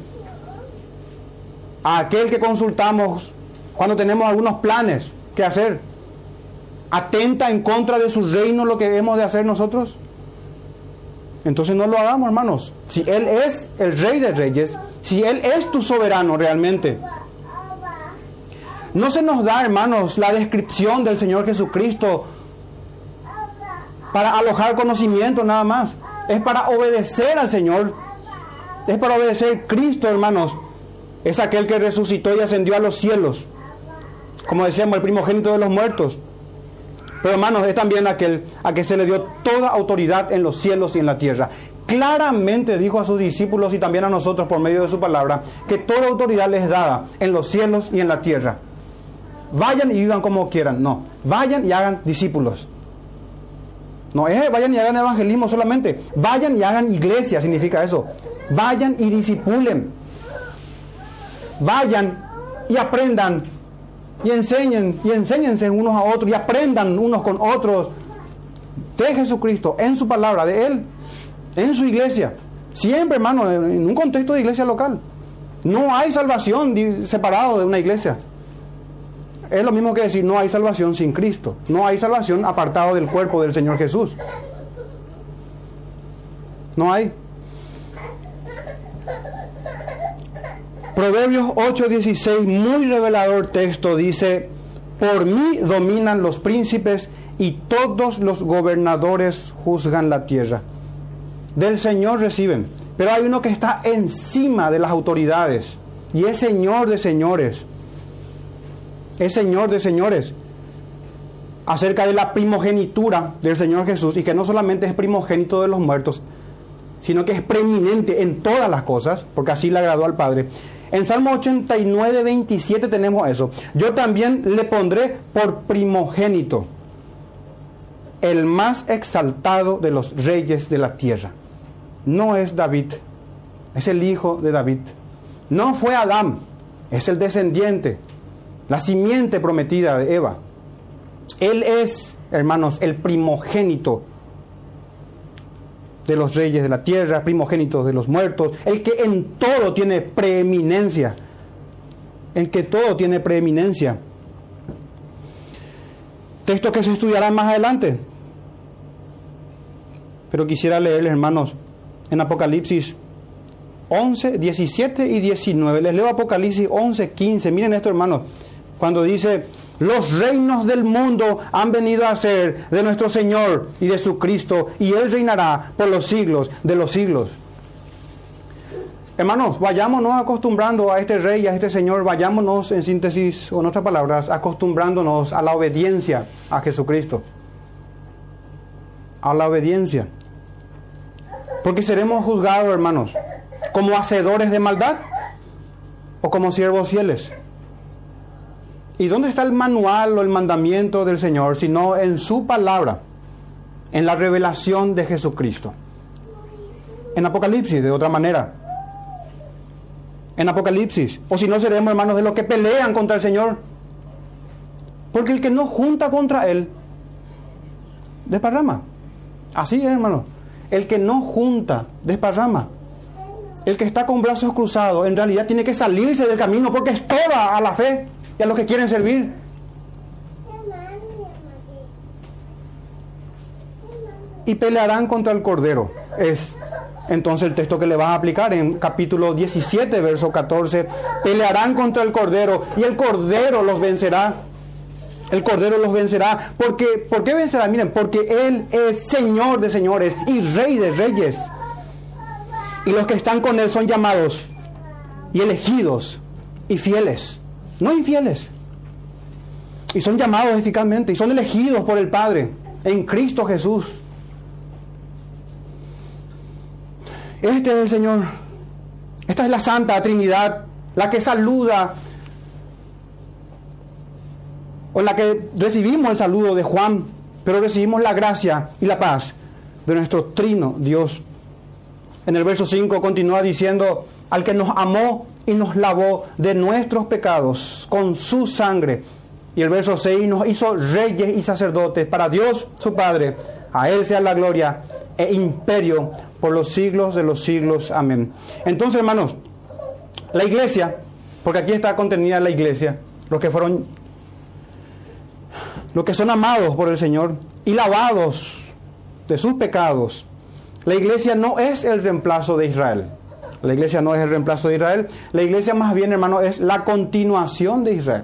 a aquel que consultamos cuando tenemos algunos planes que hacer, atenta en contra de su reino lo que debemos de hacer nosotros. Entonces no lo hagamos, hermanos. Si Él es el rey de reyes, si Él es tu soberano realmente, no se nos da, hermanos, la descripción del Señor Jesucristo para alojar conocimiento nada más. Es para obedecer al Señor. Es para obedecer a Cristo, hermanos. Es aquel que resucitó y ascendió a los cielos como decíamos, el primogénito de los muertos. Pero hermanos, es también aquel a que se le dio toda autoridad en los cielos y en la tierra. Claramente dijo a sus discípulos y también a nosotros por medio de su palabra que toda autoridad les es dada en los cielos y en la tierra. Vayan y vivan como quieran. No, vayan y hagan discípulos. No es vayan y hagan evangelismo solamente. Vayan y hagan iglesia, significa eso. Vayan y disipulen. Vayan y aprendan y enseñen y enséñense unos a otros y aprendan unos con otros de Jesucristo, en su palabra, de Él, en su iglesia. Siempre, hermano, en un contexto de iglesia local. No hay salvación separado de una iglesia. Es lo mismo que decir, no hay salvación sin Cristo. No hay salvación apartado del cuerpo del Señor Jesús. No hay. Proverbios 8:16, muy revelador texto, dice, por mí dominan los príncipes y todos los gobernadores juzgan la tierra. Del Señor reciben, pero hay uno que está encima de las autoridades y es Señor de señores. Es Señor de señores. Acerca de la primogenitura del Señor Jesús y que no solamente es primogénito de los muertos, sino que es preeminente en todas las cosas, porque así le agradó al Padre. En Salmo 89, 27 tenemos eso. Yo también le pondré por primogénito, el más exaltado de los reyes de la tierra. No es David, es el hijo de David. No fue Adán, es el descendiente, la simiente prometida de Eva. Él es, hermanos, el primogénito de los reyes de la tierra, primogénito de los muertos, el que en todo tiene preeminencia, el que todo tiene preeminencia. Texto que se estudiará más adelante. Pero quisiera leerles, hermanos, en Apocalipsis 11, 17 y 19. Les leo Apocalipsis 11, 15. Miren esto, hermanos. Cuando dice, los reinos del mundo han venido a ser de nuestro Señor y de su Cristo, y Él reinará por los siglos de los siglos. Hermanos, vayámonos acostumbrando a este rey, a este señor, vayámonos en síntesis, o en otras palabras, acostumbrándonos a la obediencia a Jesucristo. A la obediencia. Porque seremos juzgados, hermanos, como hacedores de maldad o como siervos fieles. ¿Y dónde está el manual o el mandamiento del Señor? Sino en su palabra, en la revelación de Jesucristo. En Apocalipsis, de otra manera. En Apocalipsis. O si no, seremos hermanos de los que pelean contra el Señor. Porque el que no junta contra Él, desparrama. Así es. El que no junta, desparrama. El que está con brazos cruzados, en realidad tiene que salirse del camino porque estorba a la fe y a los que quieren servir. Y pelearán contra el Cordero. Es entonces el texto que le vas a aplicar en capítulo 17, verso 14. Pelearán contra el Cordero y el Cordero los vencerá. El Cordero los vencerá. Porque, ¿Por qué vencerá? Miren, porque Él es Señor de señores y Rey de reyes. Y los que están con Él son llamados y elegidos y fieles no infieles. Y son llamados eficazmente y son elegidos por el Padre en Cristo Jesús. Este es el Señor. Esta es la Santa Trinidad, la que saluda, o la que recibimos el saludo de Juan, pero recibimos la gracia y la paz de nuestro trino Dios. En el verso 5 continúa diciendo, al que nos amó y nos lavó de nuestros pecados con su sangre. Y el verso 6 nos hizo reyes y sacerdotes para Dios su Padre. A Él sea la gloria e imperio por los siglos de los siglos. Amén. Entonces, hermanos, la iglesia, porque aquí está contenida la iglesia, los que fueron, los que son amados por el Señor y lavados de sus pecados. La iglesia no es el reemplazo de Israel. La iglesia no es el reemplazo de Israel. La iglesia más bien, hermano, es la continuación de Israel.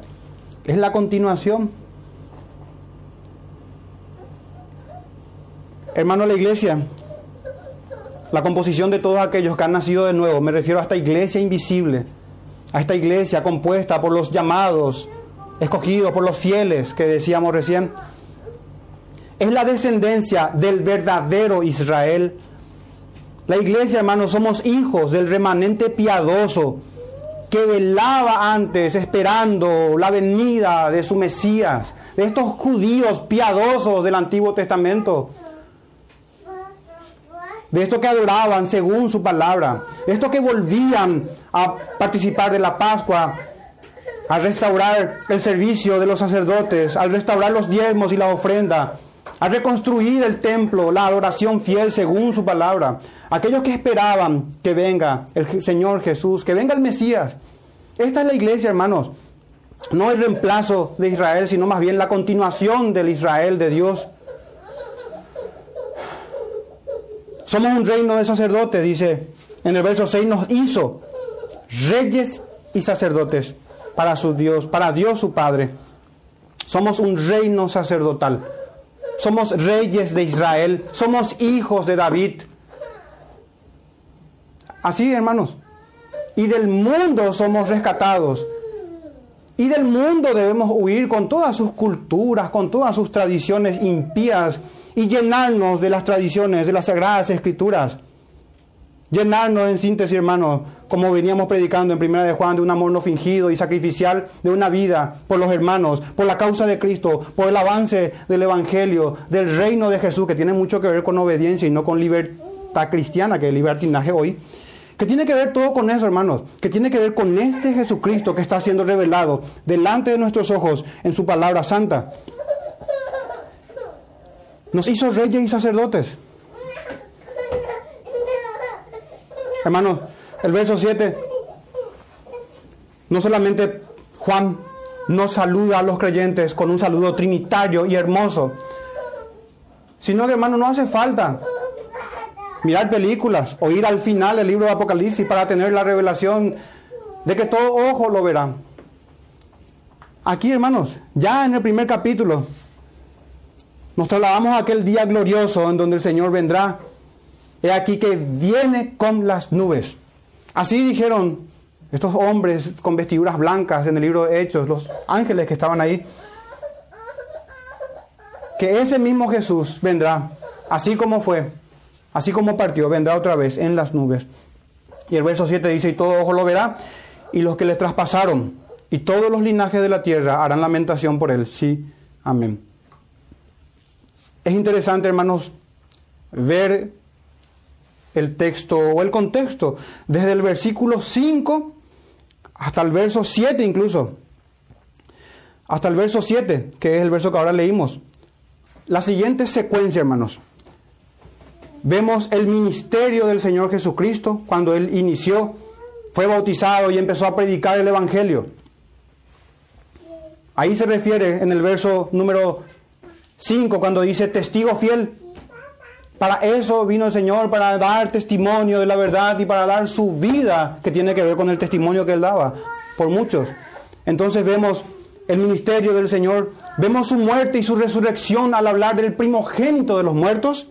Es la continuación. Hermano, la iglesia, la composición de todos aquellos que han nacido de nuevo, me refiero a esta iglesia invisible, a esta iglesia compuesta por los llamados, escogidos por los fieles que decíamos recién, es la descendencia del verdadero Israel. La iglesia, hermanos, somos hijos del remanente piadoso que velaba antes esperando la venida de su Mesías, de estos judíos piadosos del Antiguo Testamento, de estos que adoraban según su palabra, de estos que volvían a participar de la Pascua, a restaurar el servicio de los sacerdotes, al restaurar los diezmos y la ofrenda, a reconstruir el templo, la adoración fiel según su palabra. Aquellos que esperaban que venga el Señor Jesús, que venga el Mesías. Esta es la iglesia, hermanos. No el reemplazo de Israel, sino más bien la continuación del Israel de Dios. Somos un reino de sacerdotes, dice en el verso 6, nos hizo reyes y sacerdotes para su Dios, para Dios su Padre. Somos un reino sacerdotal. Somos reyes de Israel. Somos hijos de David. Así, hermanos. Y del mundo somos rescatados. Y del mundo debemos huir con todas sus culturas, con todas sus tradiciones impías y llenarnos de las tradiciones, de las sagradas escrituras. Llenarnos en síntesis, hermanos, como veníamos predicando en Primera de Juan, de un amor no fingido y sacrificial, de una vida por los hermanos, por la causa de Cristo, por el avance del Evangelio, del reino de Jesús, que tiene mucho que ver con obediencia y no con libertad cristiana, que es libertinaje hoy. Que tiene que ver todo con eso, hermanos. Que tiene que ver con este Jesucristo que está siendo revelado delante de nuestros ojos en su palabra santa. Nos hizo reyes y sacerdotes. Hermanos, el verso 7, no solamente Juan nos saluda a los creyentes con un saludo trinitario y hermoso, sino que hermanos no hace falta mirar películas o ir al final del libro de Apocalipsis para tener la revelación de que todo ojo lo verá. Aquí, hermanos, ya en el primer capítulo, nos trasladamos a aquel día glorioso en donde el Señor vendrá. He aquí que viene con las nubes. Así dijeron estos hombres con vestiduras blancas en el libro de Hechos, los ángeles que estaban ahí. Que ese mismo Jesús vendrá, así como fue, así como partió, vendrá otra vez en las nubes. Y el verso 7 dice, y todo ojo lo verá, y los que les traspasaron, y todos los linajes de la tierra harán lamentación por él. Sí, amén. Es interesante, hermanos, ver el texto o el contexto desde el versículo 5 hasta el verso 7 incluso. Hasta el verso 7, que es el verso que ahora leímos. La siguiente secuencia, hermanos. Vemos el ministerio del Señor Jesucristo cuando Él inició, fue bautizado y empezó a predicar el Evangelio. Ahí se refiere en el verso número 5 cuando dice testigo fiel. Para eso vino el Señor, para dar testimonio de la verdad y para dar su vida, que tiene que ver con el testimonio que Él daba por muchos. Entonces vemos el ministerio del Señor, vemos su muerte y su resurrección al hablar del primogénito de los muertos.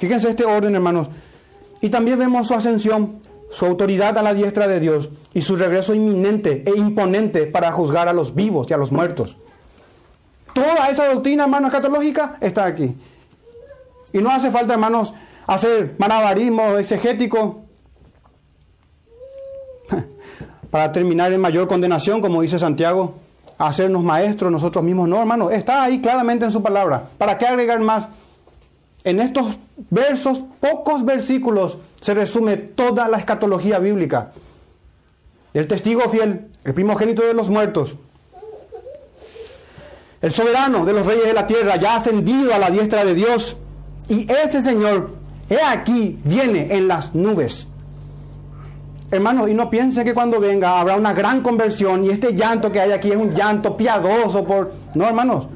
Fíjense este orden, hermanos. Y también vemos su ascensión, su autoridad a la diestra de Dios y su regreso inminente e imponente para juzgar a los vivos y a los muertos. Toda esa doctrina, hermanos, catológica está aquí. Y no hace falta, hermanos, hacer manabarismo exegético para terminar en mayor condenación, como dice Santiago, hacernos maestros nosotros mismos. No, hermanos, está ahí claramente en su palabra. ¿Para qué agregar más? En estos versos, pocos versículos, se resume toda la escatología bíblica. El testigo fiel, el primogénito de los muertos, el soberano de los reyes de la tierra, ya ascendido a la diestra de Dios. Y ese Señor, he aquí, viene en las nubes. Hermanos, y no piensen que cuando venga habrá una gran conversión y este llanto que hay aquí es un llanto piadoso por... No, hermanos,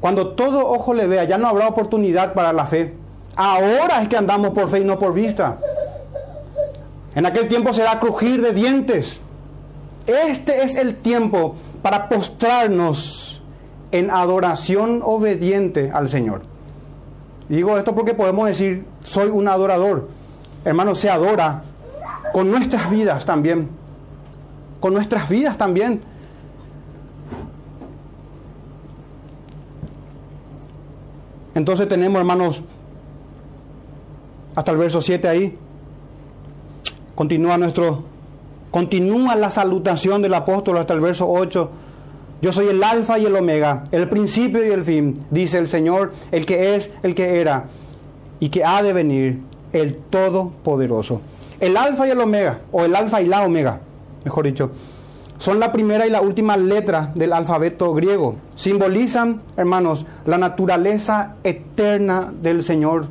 cuando todo ojo le vea, ya no habrá oportunidad para la fe. Ahora es que andamos por fe y no por vista. En aquel tiempo será crujir de dientes. Este es el tiempo para postrarnos en adoración obediente al Señor. Digo esto porque podemos decir, soy un adorador. Hermano, se adora con nuestras vidas también. Con nuestras vidas también. Entonces tenemos, hermanos, hasta el verso 7 ahí. Continúa nuestro continúa la salutación del apóstol hasta el verso 8. Yo soy el alfa y el omega, el principio y el fin, dice el Señor, el que es, el que era y que ha de venir, el todopoderoso. El alfa y el omega, o el alfa y la omega, mejor dicho, son la primera y la última letra del alfabeto griego. Simbolizan, hermanos, la naturaleza eterna del Señor.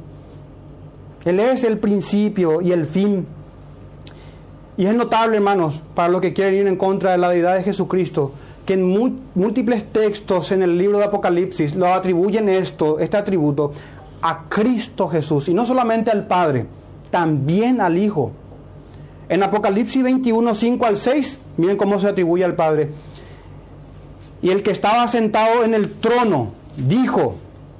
Él es el principio y el fin. Y es notable, hermanos, para los que quieren ir en contra de la deidad de Jesucristo, que en múltiples textos en el libro de Apocalipsis lo atribuyen esto, este atributo, a Cristo Jesús. Y no solamente al Padre, también al Hijo. En Apocalipsis 21, 5 al 6, miren cómo se atribuye al Padre. Y el que estaba sentado en el trono dijo,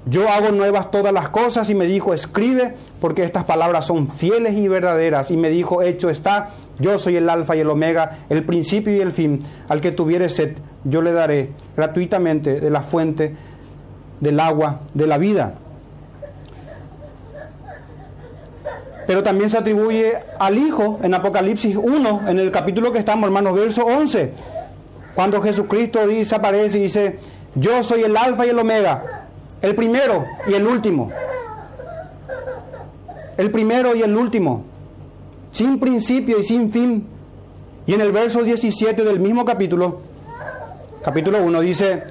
yo hago nuevas todas las cosas y me dijo, escribe porque estas palabras son fieles y verdaderas. Y me dijo, hecho está, yo soy el alfa y el omega, el principio y el fin. Al que tuviere sed, yo le daré gratuitamente de la fuente del agua de la vida. pero también se atribuye al Hijo en Apocalipsis 1, en el capítulo que estamos, hermanos, verso 11, cuando Jesucristo dice, aparece y dice, yo soy el alfa y el omega, el primero y el último. El primero y el último, sin principio y sin fin. Y en el verso 17 del mismo capítulo, capítulo 1, dice,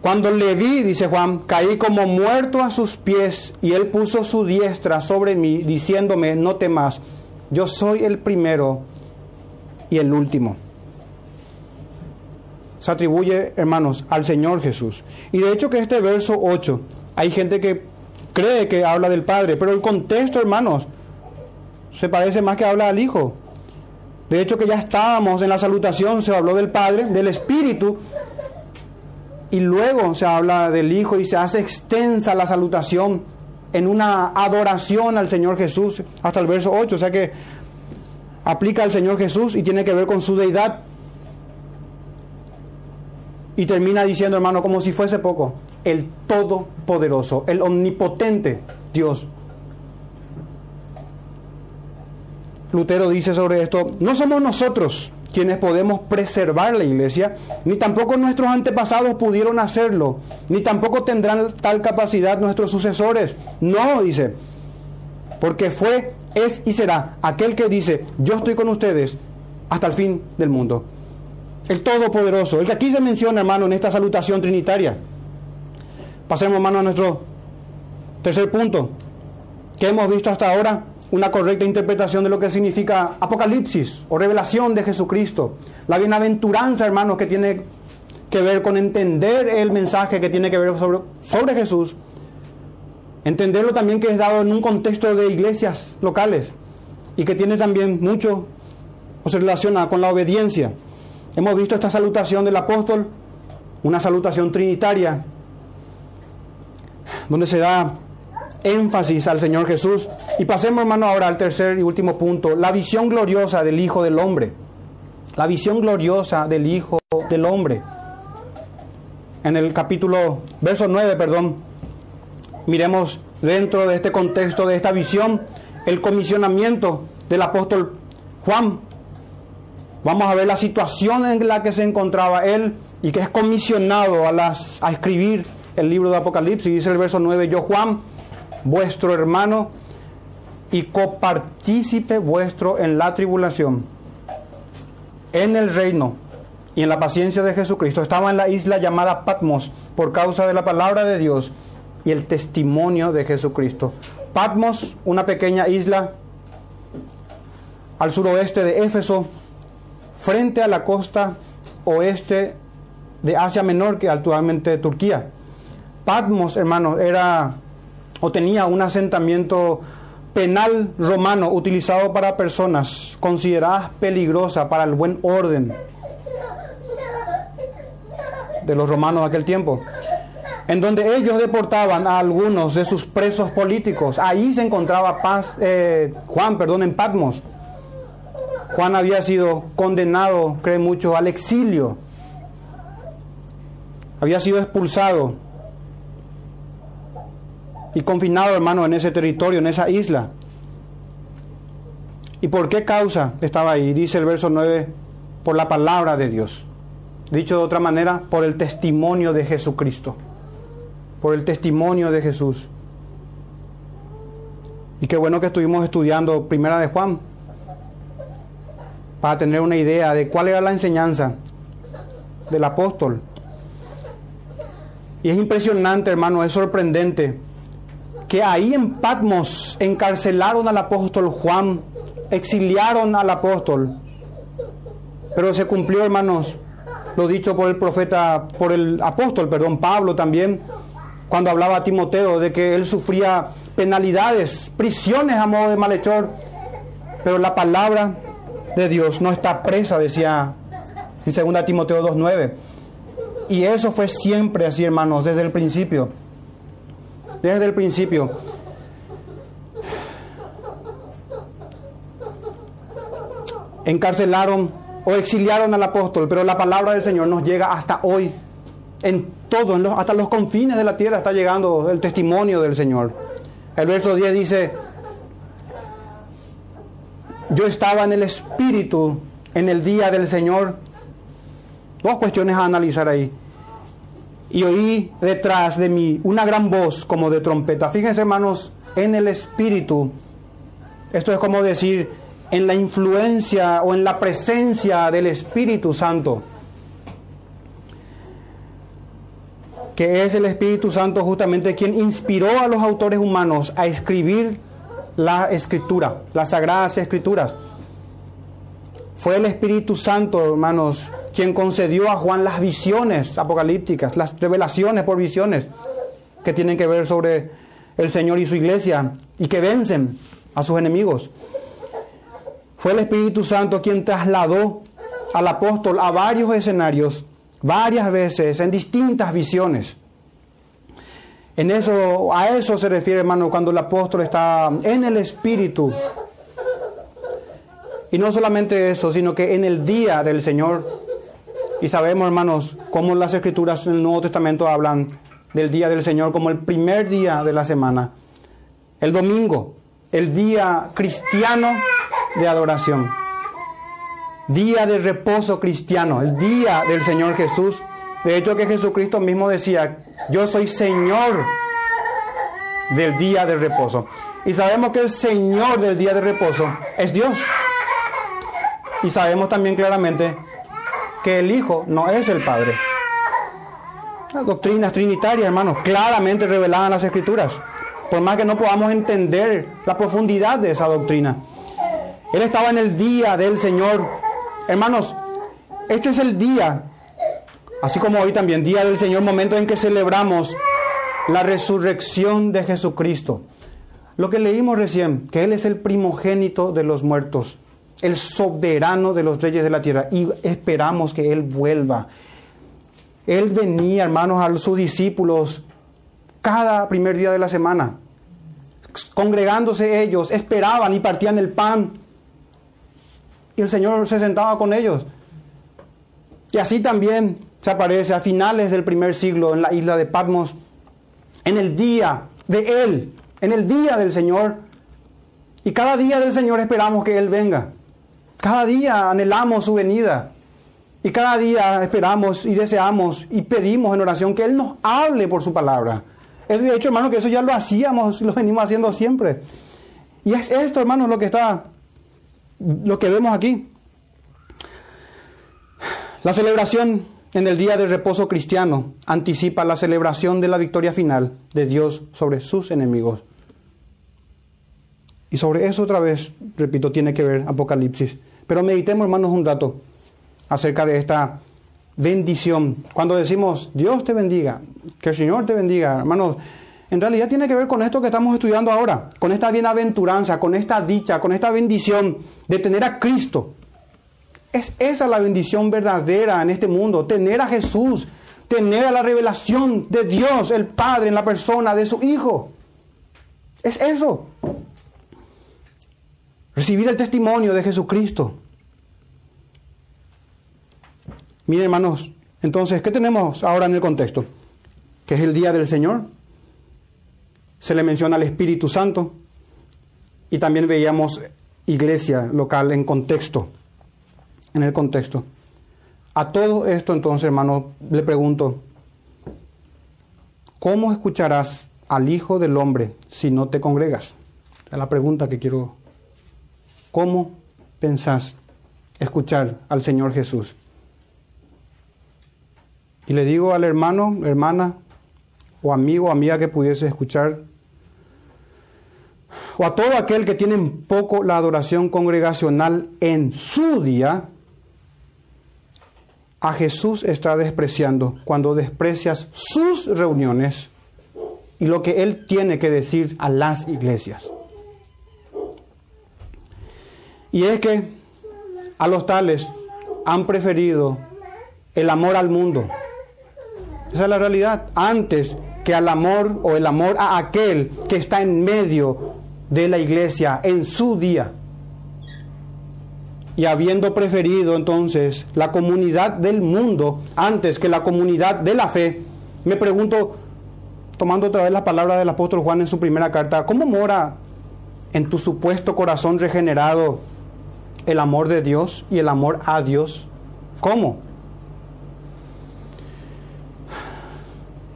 cuando le vi, dice Juan, caí como muerto a sus pies y él puso su diestra sobre mí, diciéndome, no temas, yo soy el primero y el último. Se atribuye, hermanos, al Señor Jesús. Y de hecho que este verso 8, hay gente que cree que habla del Padre, pero el contexto, hermanos, se parece más que habla al Hijo. De hecho que ya estábamos en la salutación, se habló del Padre, del Espíritu, y luego se habla del Hijo y se hace extensa la salutación en una adoración al Señor Jesús hasta el verso 8. O sea que aplica al Señor Jesús y tiene que ver con su deidad. Y termina diciendo, hermano, como si fuese poco, el Todopoderoso, el Omnipotente Dios. Lutero dice sobre esto, no somos nosotros quienes podemos preservar la iglesia, ni tampoco nuestros antepasados pudieron hacerlo, ni tampoco tendrán tal capacidad nuestros sucesores. No, dice, porque fue, es y será aquel que dice, yo estoy con ustedes hasta el fin del mundo. El Todopoderoso, el que aquí se menciona, hermano, en esta salutación trinitaria. Pasemos, hermano, a nuestro tercer punto, que hemos visto hasta ahora, una correcta interpretación de lo que significa Apocalipsis o revelación de Jesucristo. La bienaventuranza, hermanos, que tiene que ver con entender el mensaje que tiene que ver sobre, sobre Jesús. Entenderlo también que es dado en un contexto de iglesias locales y que tiene también mucho o se relaciona con la obediencia. Hemos visto esta salutación del apóstol, una salutación trinitaria, donde se da énfasis al Señor Jesús. Y pasemos, hermano, ahora al tercer y último punto, la visión gloriosa del Hijo del Hombre. La visión gloriosa del Hijo del Hombre. En el capítulo, verso 9, perdón, miremos dentro de este contexto, de esta visión, el comisionamiento del apóstol Juan. Vamos a ver la situación en la que se encontraba él y que es comisionado a, las, a escribir el libro de Apocalipsis. Dice el verso 9, yo Juan, vuestro hermano y copartícipe vuestro en la tribulación, en el reino y en la paciencia de Jesucristo. Estaba en la isla llamada Patmos por causa de la palabra de Dios y el testimonio de Jesucristo. Patmos, una pequeña isla al suroeste de Éfeso, frente a la costa oeste de Asia Menor, que actualmente Turquía. Patmos, hermanos, era o tenía un asentamiento penal romano utilizado para personas consideradas peligrosas para el buen orden de los romanos de aquel tiempo, en donde ellos deportaban a algunos de sus presos políticos. Ahí se encontraba eh, Juan, perdón, en Patmos. Juan había sido condenado, cree mucho, al exilio. Había sido expulsado y confinado, hermano, en ese territorio, en esa isla. ¿Y por qué causa estaba ahí? Dice el verso 9, por la palabra de Dios. Dicho de otra manera, por el testimonio de Jesucristo. Por el testimonio de Jesús. Y qué bueno que estuvimos estudiando Primera de Juan para tener una idea de cuál era la enseñanza del apóstol. Y es impresionante, hermano, es sorprendente que ahí en Patmos encarcelaron al apóstol Juan, exiliaron al apóstol. Pero se cumplió, hermanos, lo dicho por el profeta, por el apóstol, perdón, Pablo también, cuando hablaba a Timoteo de que él sufría penalidades, prisiones a modo de malhechor, pero la palabra de Dios no está presa, decía en 2 Timoteo 2.9. Y eso fue siempre así, hermanos, desde el principio desde el principio. Encarcelaron o exiliaron al apóstol, pero la palabra del Señor nos llega hasta hoy. En todo, hasta los confines de la tierra está llegando el testimonio del Señor. El verso 10 dice, yo estaba en el Espíritu en el día del Señor. Dos cuestiones a analizar ahí y oí detrás de mí una gran voz como de trompeta. Fíjense hermanos, en el Espíritu, esto es como decir, en la influencia o en la presencia del Espíritu Santo, que es el Espíritu Santo justamente quien inspiró a los autores humanos a escribir la escritura, las sagradas escrituras. Fue el Espíritu Santo, hermanos, quien concedió a Juan las visiones apocalípticas, las revelaciones por visiones que tienen que ver sobre el Señor y su iglesia y que vencen a sus enemigos. Fue el Espíritu Santo quien trasladó al apóstol a varios escenarios, varias veces, en distintas visiones. En eso, a eso se refiere, hermano, cuando el apóstol está en el Espíritu. Y no solamente eso, sino que en el día del Señor. Y sabemos, hermanos, cómo las escrituras en el Nuevo Testamento hablan del día del Señor como el primer día de la semana. El domingo, el día cristiano de adoración. Día de reposo cristiano, el día del Señor Jesús. De hecho que Jesucristo mismo decía, yo soy Señor del día de reposo. Y sabemos que el Señor del día de reposo es Dios. Y sabemos también claramente que el Hijo no es el Padre. Las doctrinas trinitarias, hermanos, claramente reveladas en las Escrituras. Por más que no podamos entender la profundidad de esa doctrina. Él estaba en el día del Señor. Hermanos, este es el día, así como hoy también, día del Señor, momento en que celebramos la resurrección de Jesucristo. Lo que leímos recién, que Él es el primogénito de los muertos, el soberano de los reyes de la tierra, y esperamos que Él vuelva. Él venía, hermanos, a sus discípulos cada primer día de la semana, congregándose ellos, esperaban y partían el pan. Y el Señor se sentaba con ellos. Y así también se aparece a finales del primer siglo en la isla de Patmos, en el día de Él, en el día del Señor. Y cada día del Señor esperamos que Él venga. Cada día anhelamos su venida. Y cada día esperamos y deseamos y pedimos en oración que Él nos hable por su palabra. Es de hecho, hermano, que eso ya lo hacíamos, lo venimos haciendo siempre. Y es esto, hermanos, lo que está, lo que vemos aquí. La celebración en el día de reposo cristiano anticipa la celebración de la victoria final de Dios sobre sus enemigos. Y sobre eso otra vez, repito, tiene que ver Apocalipsis. Pero meditemos, hermanos, un rato acerca de esta bendición. Cuando decimos Dios te bendiga, que el Señor te bendiga, hermanos, en realidad tiene que ver con esto que estamos estudiando ahora, con esta bienaventuranza, con esta dicha, con esta bendición de tener a Cristo. Es esa la bendición verdadera en este mundo, tener a Jesús, tener a la revelación de Dios, el Padre, en la persona de su Hijo. Es eso. Recibir el testimonio de Jesucristo. Miren, hermanos, entonces, ¿qué tenemos ahora en el contexto? Que es el día del Señor. Se le menciona al Espíritu Santo. Y también veíamos iglesia local en contexto. En el contexto. A todo esto, entonces, hermano, le pregunto, ¿cómo escucharás al Hijo del Hombre si no te congregas? Es la pregunta que quiero. ¿Cómo pensás escuchar al Señor Jesús y le digo al hermano, hermana, o amigo amiga que pudiese escuchar, o a todo aquel que tiene poco la adoración congregacional en su día, a Jesús está despreciando cuando desprecias sus reuniones y lo que Él tiene que decir a las iglesias. Y es que a los tales han preferido el amor al mundo esa es la realidad. Antes que al amor o el amor a aquel que está en medio de la iglesia en su día. Y habiendo preferido entonces la comunidad del mundo antes que la comunidad de la fe, me pregunto, tomando otra vez la palabra del apóstol Juan en su primera carta, ¿cómo mora en tu supuesto corazón regenerado el amor de Dios y el amor a Dios? ¿Cómo?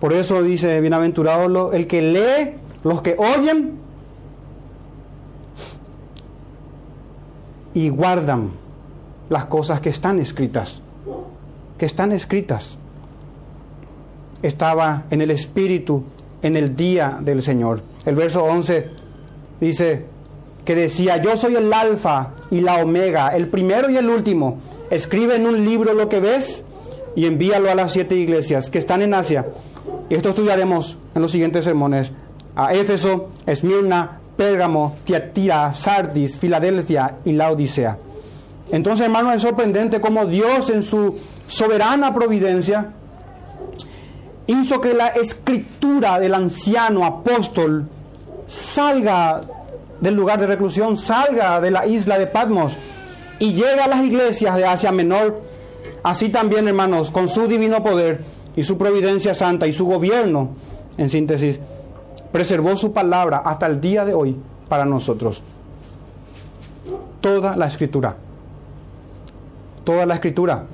Por eso dice, bienaventurado el que lee, los que oyen y guardan las cosas que están escritas, que están escritas. Estaba en el Espíritu en el día del Señor. El verso 11 dice, que decía, yo soy el alfa y la omega, el primero y el último. Escribe en un libro lo que ves y envíalo a las siete iglesias que están en Asia. Y esto estudiaremos en los siguientes sermones. A Éfeso, Esmirna, Pérgamo, Tiatira, Sardis, Filadelfia y la Odisea. Entonces, hermanos, es sorprendente cómo Dios en su soberana providencia hizo que la escritura del anciano apóstol salga del lugar de reclusión, salga de la isla de Patmos y llegue a las iglesias de Asia Menor. Así también, hermanos, con su divino poder y su providencia santa y su gobierno, en síntesis, preservó su palabra hasta el día de hoy para nosotros. Toda la escritura. Toda la escritura.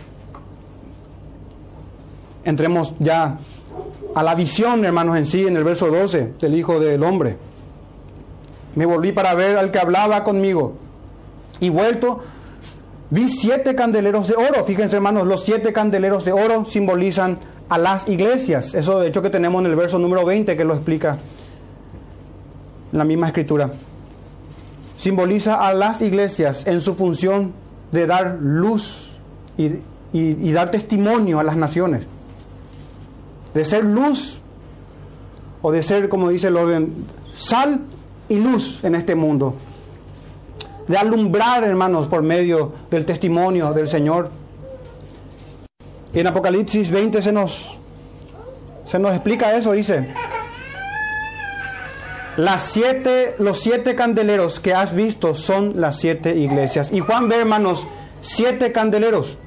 Entremos ya a la visión, hermanos, en sí, en el verso 12 del Hijo del Hombre. Me volví para ver al que hablaba conmigo. Y vuelto, vi siete candeleros de oro. Fíjense, hermanos, los siete candeleros de oro simbolizan a las iglesias. Eso de hecho que tenemos en el verso número 20 que lo explica la misma escritura. Simboliza a las iglesias en su función de dar luz y, y dar testimonio a las naciones de ser luz o de ser, como dice el orden, sal y luz en este mundo. De alumbrar, hermanos, por medio del testimonio del Señor. En Apocalipsis 20 se nos, se nos explica eso, dice. Las siete, los siete candeleros que has visto son las siete iglesias. Y Juan ve, hermanos, siete candeleros.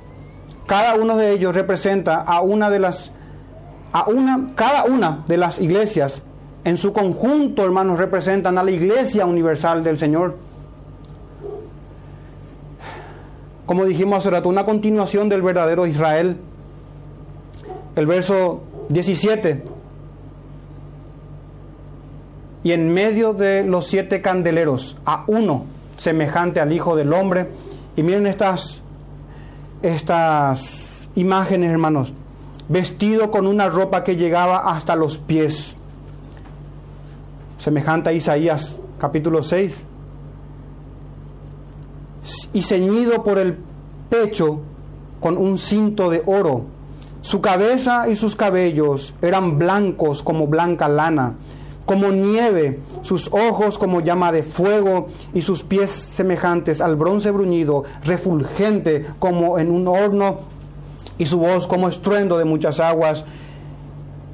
Cada uno de ellos representa a una de las a una, cada una de las iglesias en su conjunto, hermanos, representan a la iglesia universal del Señor. Como dijimos hace rato, una continuación del verdadero Israel. El verso 17. Y en medio de los siete candeleros, a uno semejante al Hijo del Hombre. Y miren estas, estas imágenes, hermanos vestido con una ropa que llegaba hasta los pies, semejante a Isaías capítulo 6, y ceñido por el pecho con un cinto de oro. Su cabeza y sus cabellos eran blancos como blanca lana, como nieve, sus ojos como llama de fuego y sus pies semejantes al bronce bruñido, refulgente como en un horno y su voz como estruendo de muchas aguas.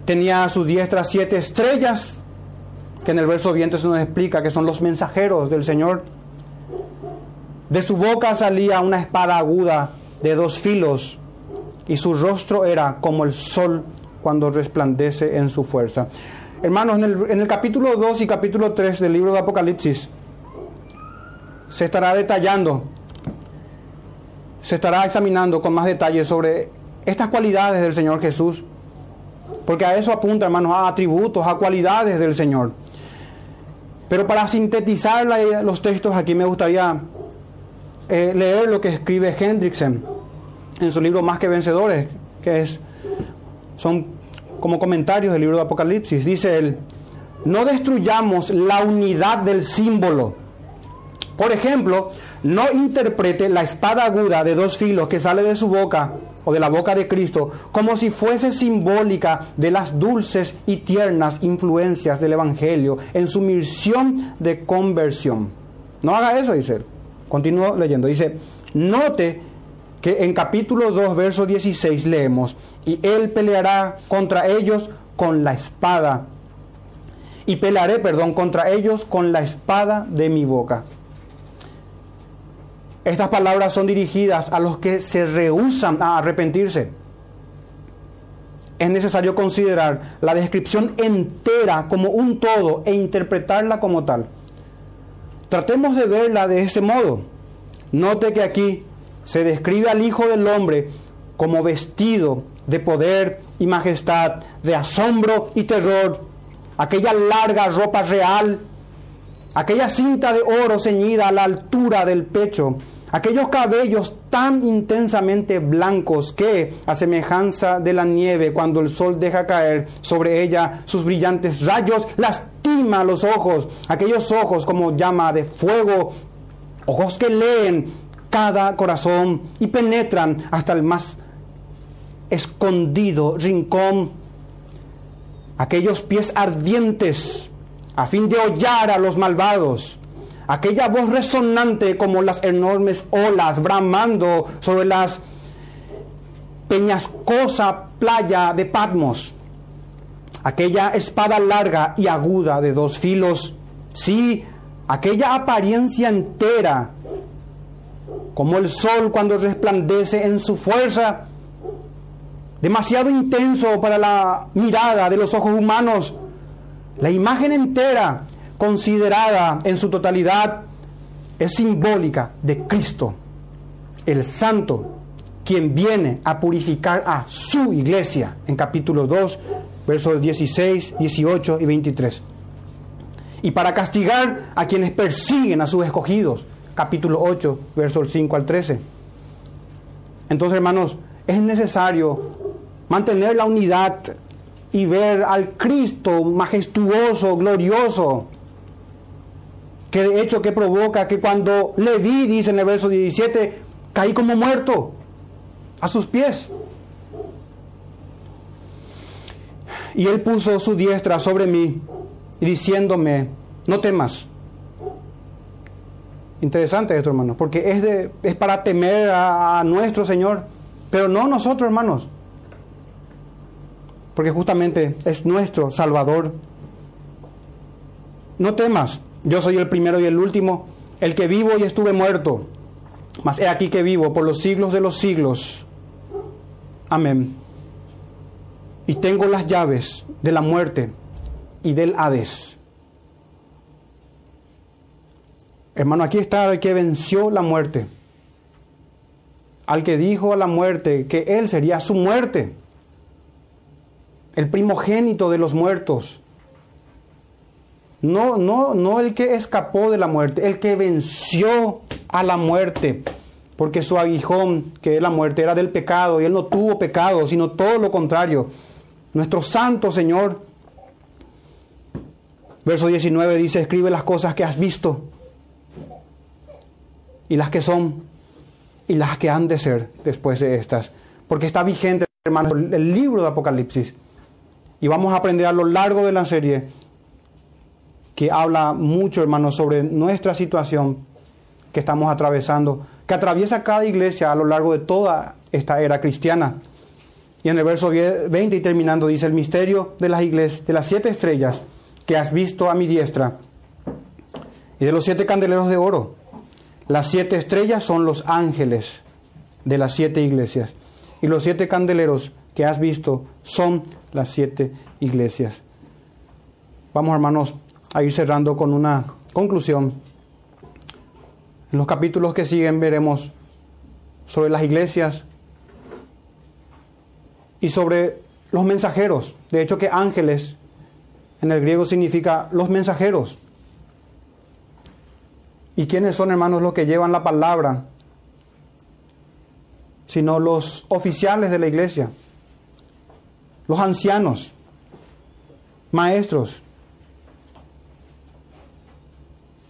Tenía a su diestra siete estrellas, que en el verso 20 se nos explica que son los mensajeros del Señor. De su boca salía una espada aguda de dos filos, y su rostro era como el sol cuando resplandece en su fuerza. Hermanos, en el, en el capítulo 2 y capítulo 3 del libro de Apocalipsis se estará detallando se estará examinando con más detalle sobre estas cualidades del Señor Jesús. Porque a eso apunta, hermanos, a atributos, a cualidades del Señor. Pero para sintetizar los textos aquí me gustaría eh, leer lo que escribe Hendrickson en su libro Más que Vencedores, que es, son como comentarios del libro de Apocalipsis. Dice él, no destruyamos la unidad del símbolo. Por ejemplo, no interprete la espada aguda de dos filos que sale de su boca o de la boca de Cristo como si fuese simbólica de las dulces y tiernas influencias del Evangelio en su misión de conversión. No haga eso, dice él. Continúo leyendo. Dice, note que en capítulo 2, verso 16 leemos, y él peleará contra ellos con la espada. Y pelearé, perdón, contra ellos con la espada de mi boca. Estas palabras son dirigidas a los que se rehusan a arrepentirse. Es necesario considerar la descripción entera como un todo e interpretarla como tal. Tratemos de verla de ese modo. Note que aquí se describe al Hijo del Hombre como vestido de poder y majestad, de asombro y terror. Aquella larga ropa real, aquella cinta de oro ceñida a la altura del pecho, aquellos cabellos tan intensamente blancos que, a semejanza de la nieve cuando el sol deja caer sobre ella sus brillantes rayos, lastima los ojos, aquellos ojos como llama de fuego, ojos que leen cada corazón y penetran hasta el más escondido rincón, aquellos pies ardientes a fin de hollar a los malvados aquella voz resonante como las enormes olas bramando sobre las peñascosa playa de Patmos, aquella espada larga y aguda de dos filos, sí, aquella apariencia entera, como el sol cuando resplandece en su fuerza, demasiado intenso para la mirada de los ojos humanos, la imagen entera considerada en su totalidad, es simbólica de Cristo, el Santo, quien viene a purificar a su iglesia, en capítulo 2, versos 16, 18 y 23. Y para castigar a quienes persiguen a sus escogidos, capítulo 8, versos 5 al 13. Entonces, hermanos, es necesario mantener la unidad y ver al Cristo majestuoso, glorioso, que de hecho que provoca que cuando le vi, dice en el verso 17, caí como muerto a sus pies. Y él puso su diestra sobre mí diciéndome, no temas. Interesante esto, hermanos, porque es, de, es para temer a, a nuestro Señor, pero no nosotros, hermanos, porque justamente es nuestro Salvador. No temas, yo soy el primero y el último, el que vivo y estuve muerto, mas he aquí que vivo por los siglos de los siglos. Amén. Y tengo las llaves de la muerte y del Hades. Hermano, aquí está el que venció la muerte. Al que dijo a la muerte que él sería su muerte. El primogénito de los muertos. No, no, no el que escapó de la muerte, el que venció a la muerte. Porque su aguijón, que es la muerte, era del pecado y él no tuvo pecado, sino todo lo contrario. Nuestro santo Señor. Verso 19 dice, escribe las cosas que has visto y las que son y las que han de ser después de estas. Porque está vigente, hermanos, el libro de Apocalipsis. Y vamos a aprender a lo largo de la serie que habla mucho, hermanos, sobre nuestra situación que estamos atravesando, que atraviesa cada iglesia a lo largo de toda esta era cristiana. Y en el verso 20 y terminando dice, el misterio de las iglesias, de las siete estrellas que has visto a mi diestra y de los siete candeleros de oro. Las siete estrellas son los ángeles de las siete iglesias y los siete candeleros que has visto son las siete iglesias. Vamos hermanos a ir cerrando con una conclusión. En los capítulos que siguen veremos sobre las iglesias y sobre los mensajeros. De hecho que ángeles en el griego significa los mensajeros. ¿Y quiénes son, hermanos, los que llevan la palabra? Sino los oficiales de la iglesia, los ancianos, maestros,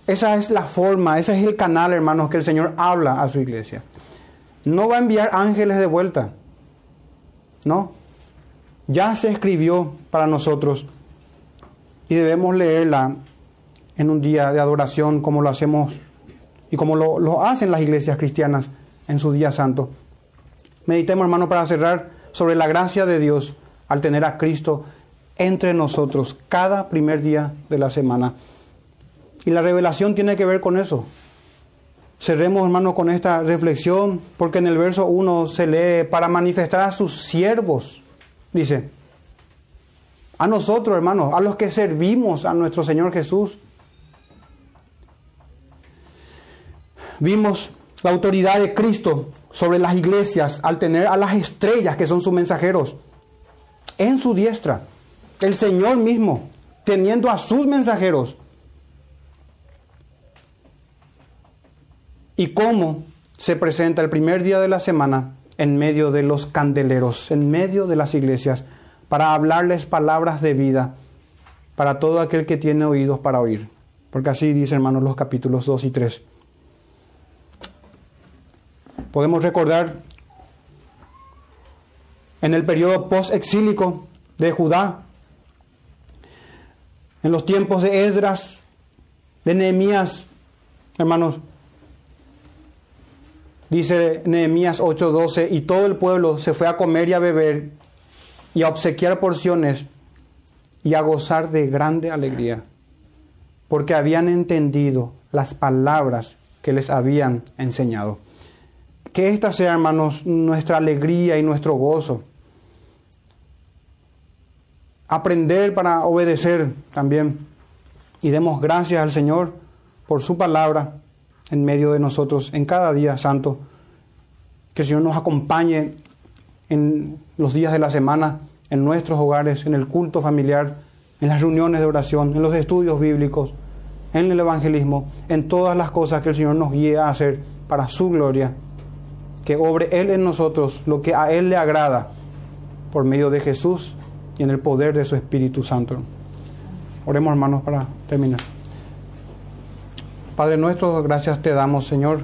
Esa es la forma, ese es el canal, hermanos, que el Señor habla a su iglesia. No va a enviar ángeles de vuelta. No. Ya se escribió para nosotros y debemos leerla en un día de adoración como lo hacemos y como lo, lo hacen las iglesias cristianas en su día santo. Meditemos, hermano, para cerrar sobre la gracia de Dios al tener a Cristo entre nosotros cada primer día de la semana. Y la revelación tiene que ver con eso. Cerremos, hermano, con esta reflexión, porque en el verso 1 se lee, para manifestar a sus siervos, dice, a nosotros, hermanos, a los que servimos a nuestro Señor Jesús. Vimos la autoridad de Cristo sobre las iglesias al tener a las estrellas que son sus mensajeros en su diestra. El Señor mismo teniendo a sus mensajeros y cómo se presenta el primer día de la semana en medio de los candeleros, en medio de las iglesias, para hablarles palabras de vida para todo aquel que tiene oídos para oír. Porque así dice, hermanos, los capítulos 2 y 3. Podemos recordar en el periodo post-exílico de Judá, en los tiempos de Esdras, de Nehemías, hermanos, dice Nehemías 8:12, y todo el pueblo se fue a comer y a beber y a obsequiar porciones y a gozar de grande alegría, porque habían entendido las palabras que les habían enseñado. Que esta sea, hermanos, nuestra alegría y nuestro gozo. Aprender para obedecer también. Y demos gracias al Señor por su palabra en medio de nosotros en cada día santo. Que el Señor nos acompañe en los días de la semana en nuestros hogares, en el culto familiar, en las reuniones de oración, en los estudios bíblicos, en el evangelismo, en todas las cosas que el Señor nos guíe a hacer para su gloria, que obre Él en nosotros lo que a Él le agrada por medio de Jesús y en el poder de su Espíritu Santo. Oremos hermanos para terminar. Padre nuestro, gracias te damos Señor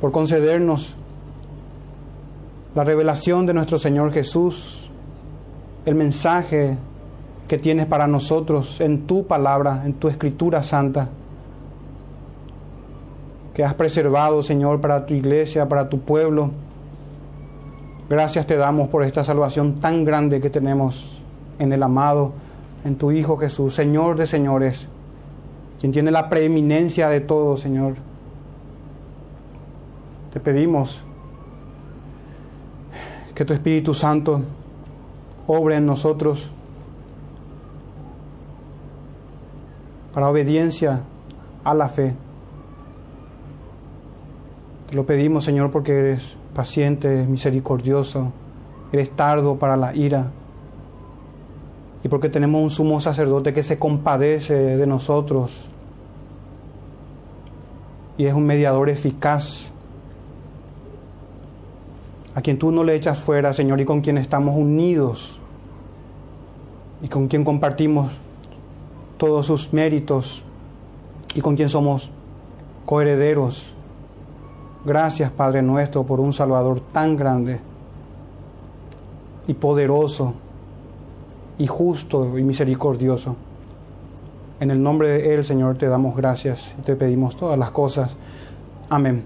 por concedernos la revelación de nuestro Señor Jesús, el mensaje que tienes para nosotros en tu palabra, en tu escritura santa, que has preservado, Señor, para tu iglesia, para tu pueblo. Gracias te damos por esta salvación tan grande que tenemos en el amado, en tu Hijo Jesús, Señor de señores, quien tiene la preeminencia de todo, Señor. Te pedimos que tu Espíritu Santo obre en nosotros para obediencia a la fe. Te lo pedimos, Señor, porque eres paciente, misericordioso, eres tardo para la ira. Y porque tenemos un sumo sacerdote que se compadece de nosotros y es un mediador eficaz a quien tú no le echas fuera, Señor, y con quien estamos unidos y con quien compartimos todos sus méritos y con quien somos coherederos. Gracias, Padre nuestro, por un Salvador tan grande y poderoso y justo y misericordioso. En el nombre de Él, Señor, te damos gracias y te pedimos todas las cosas. Amén.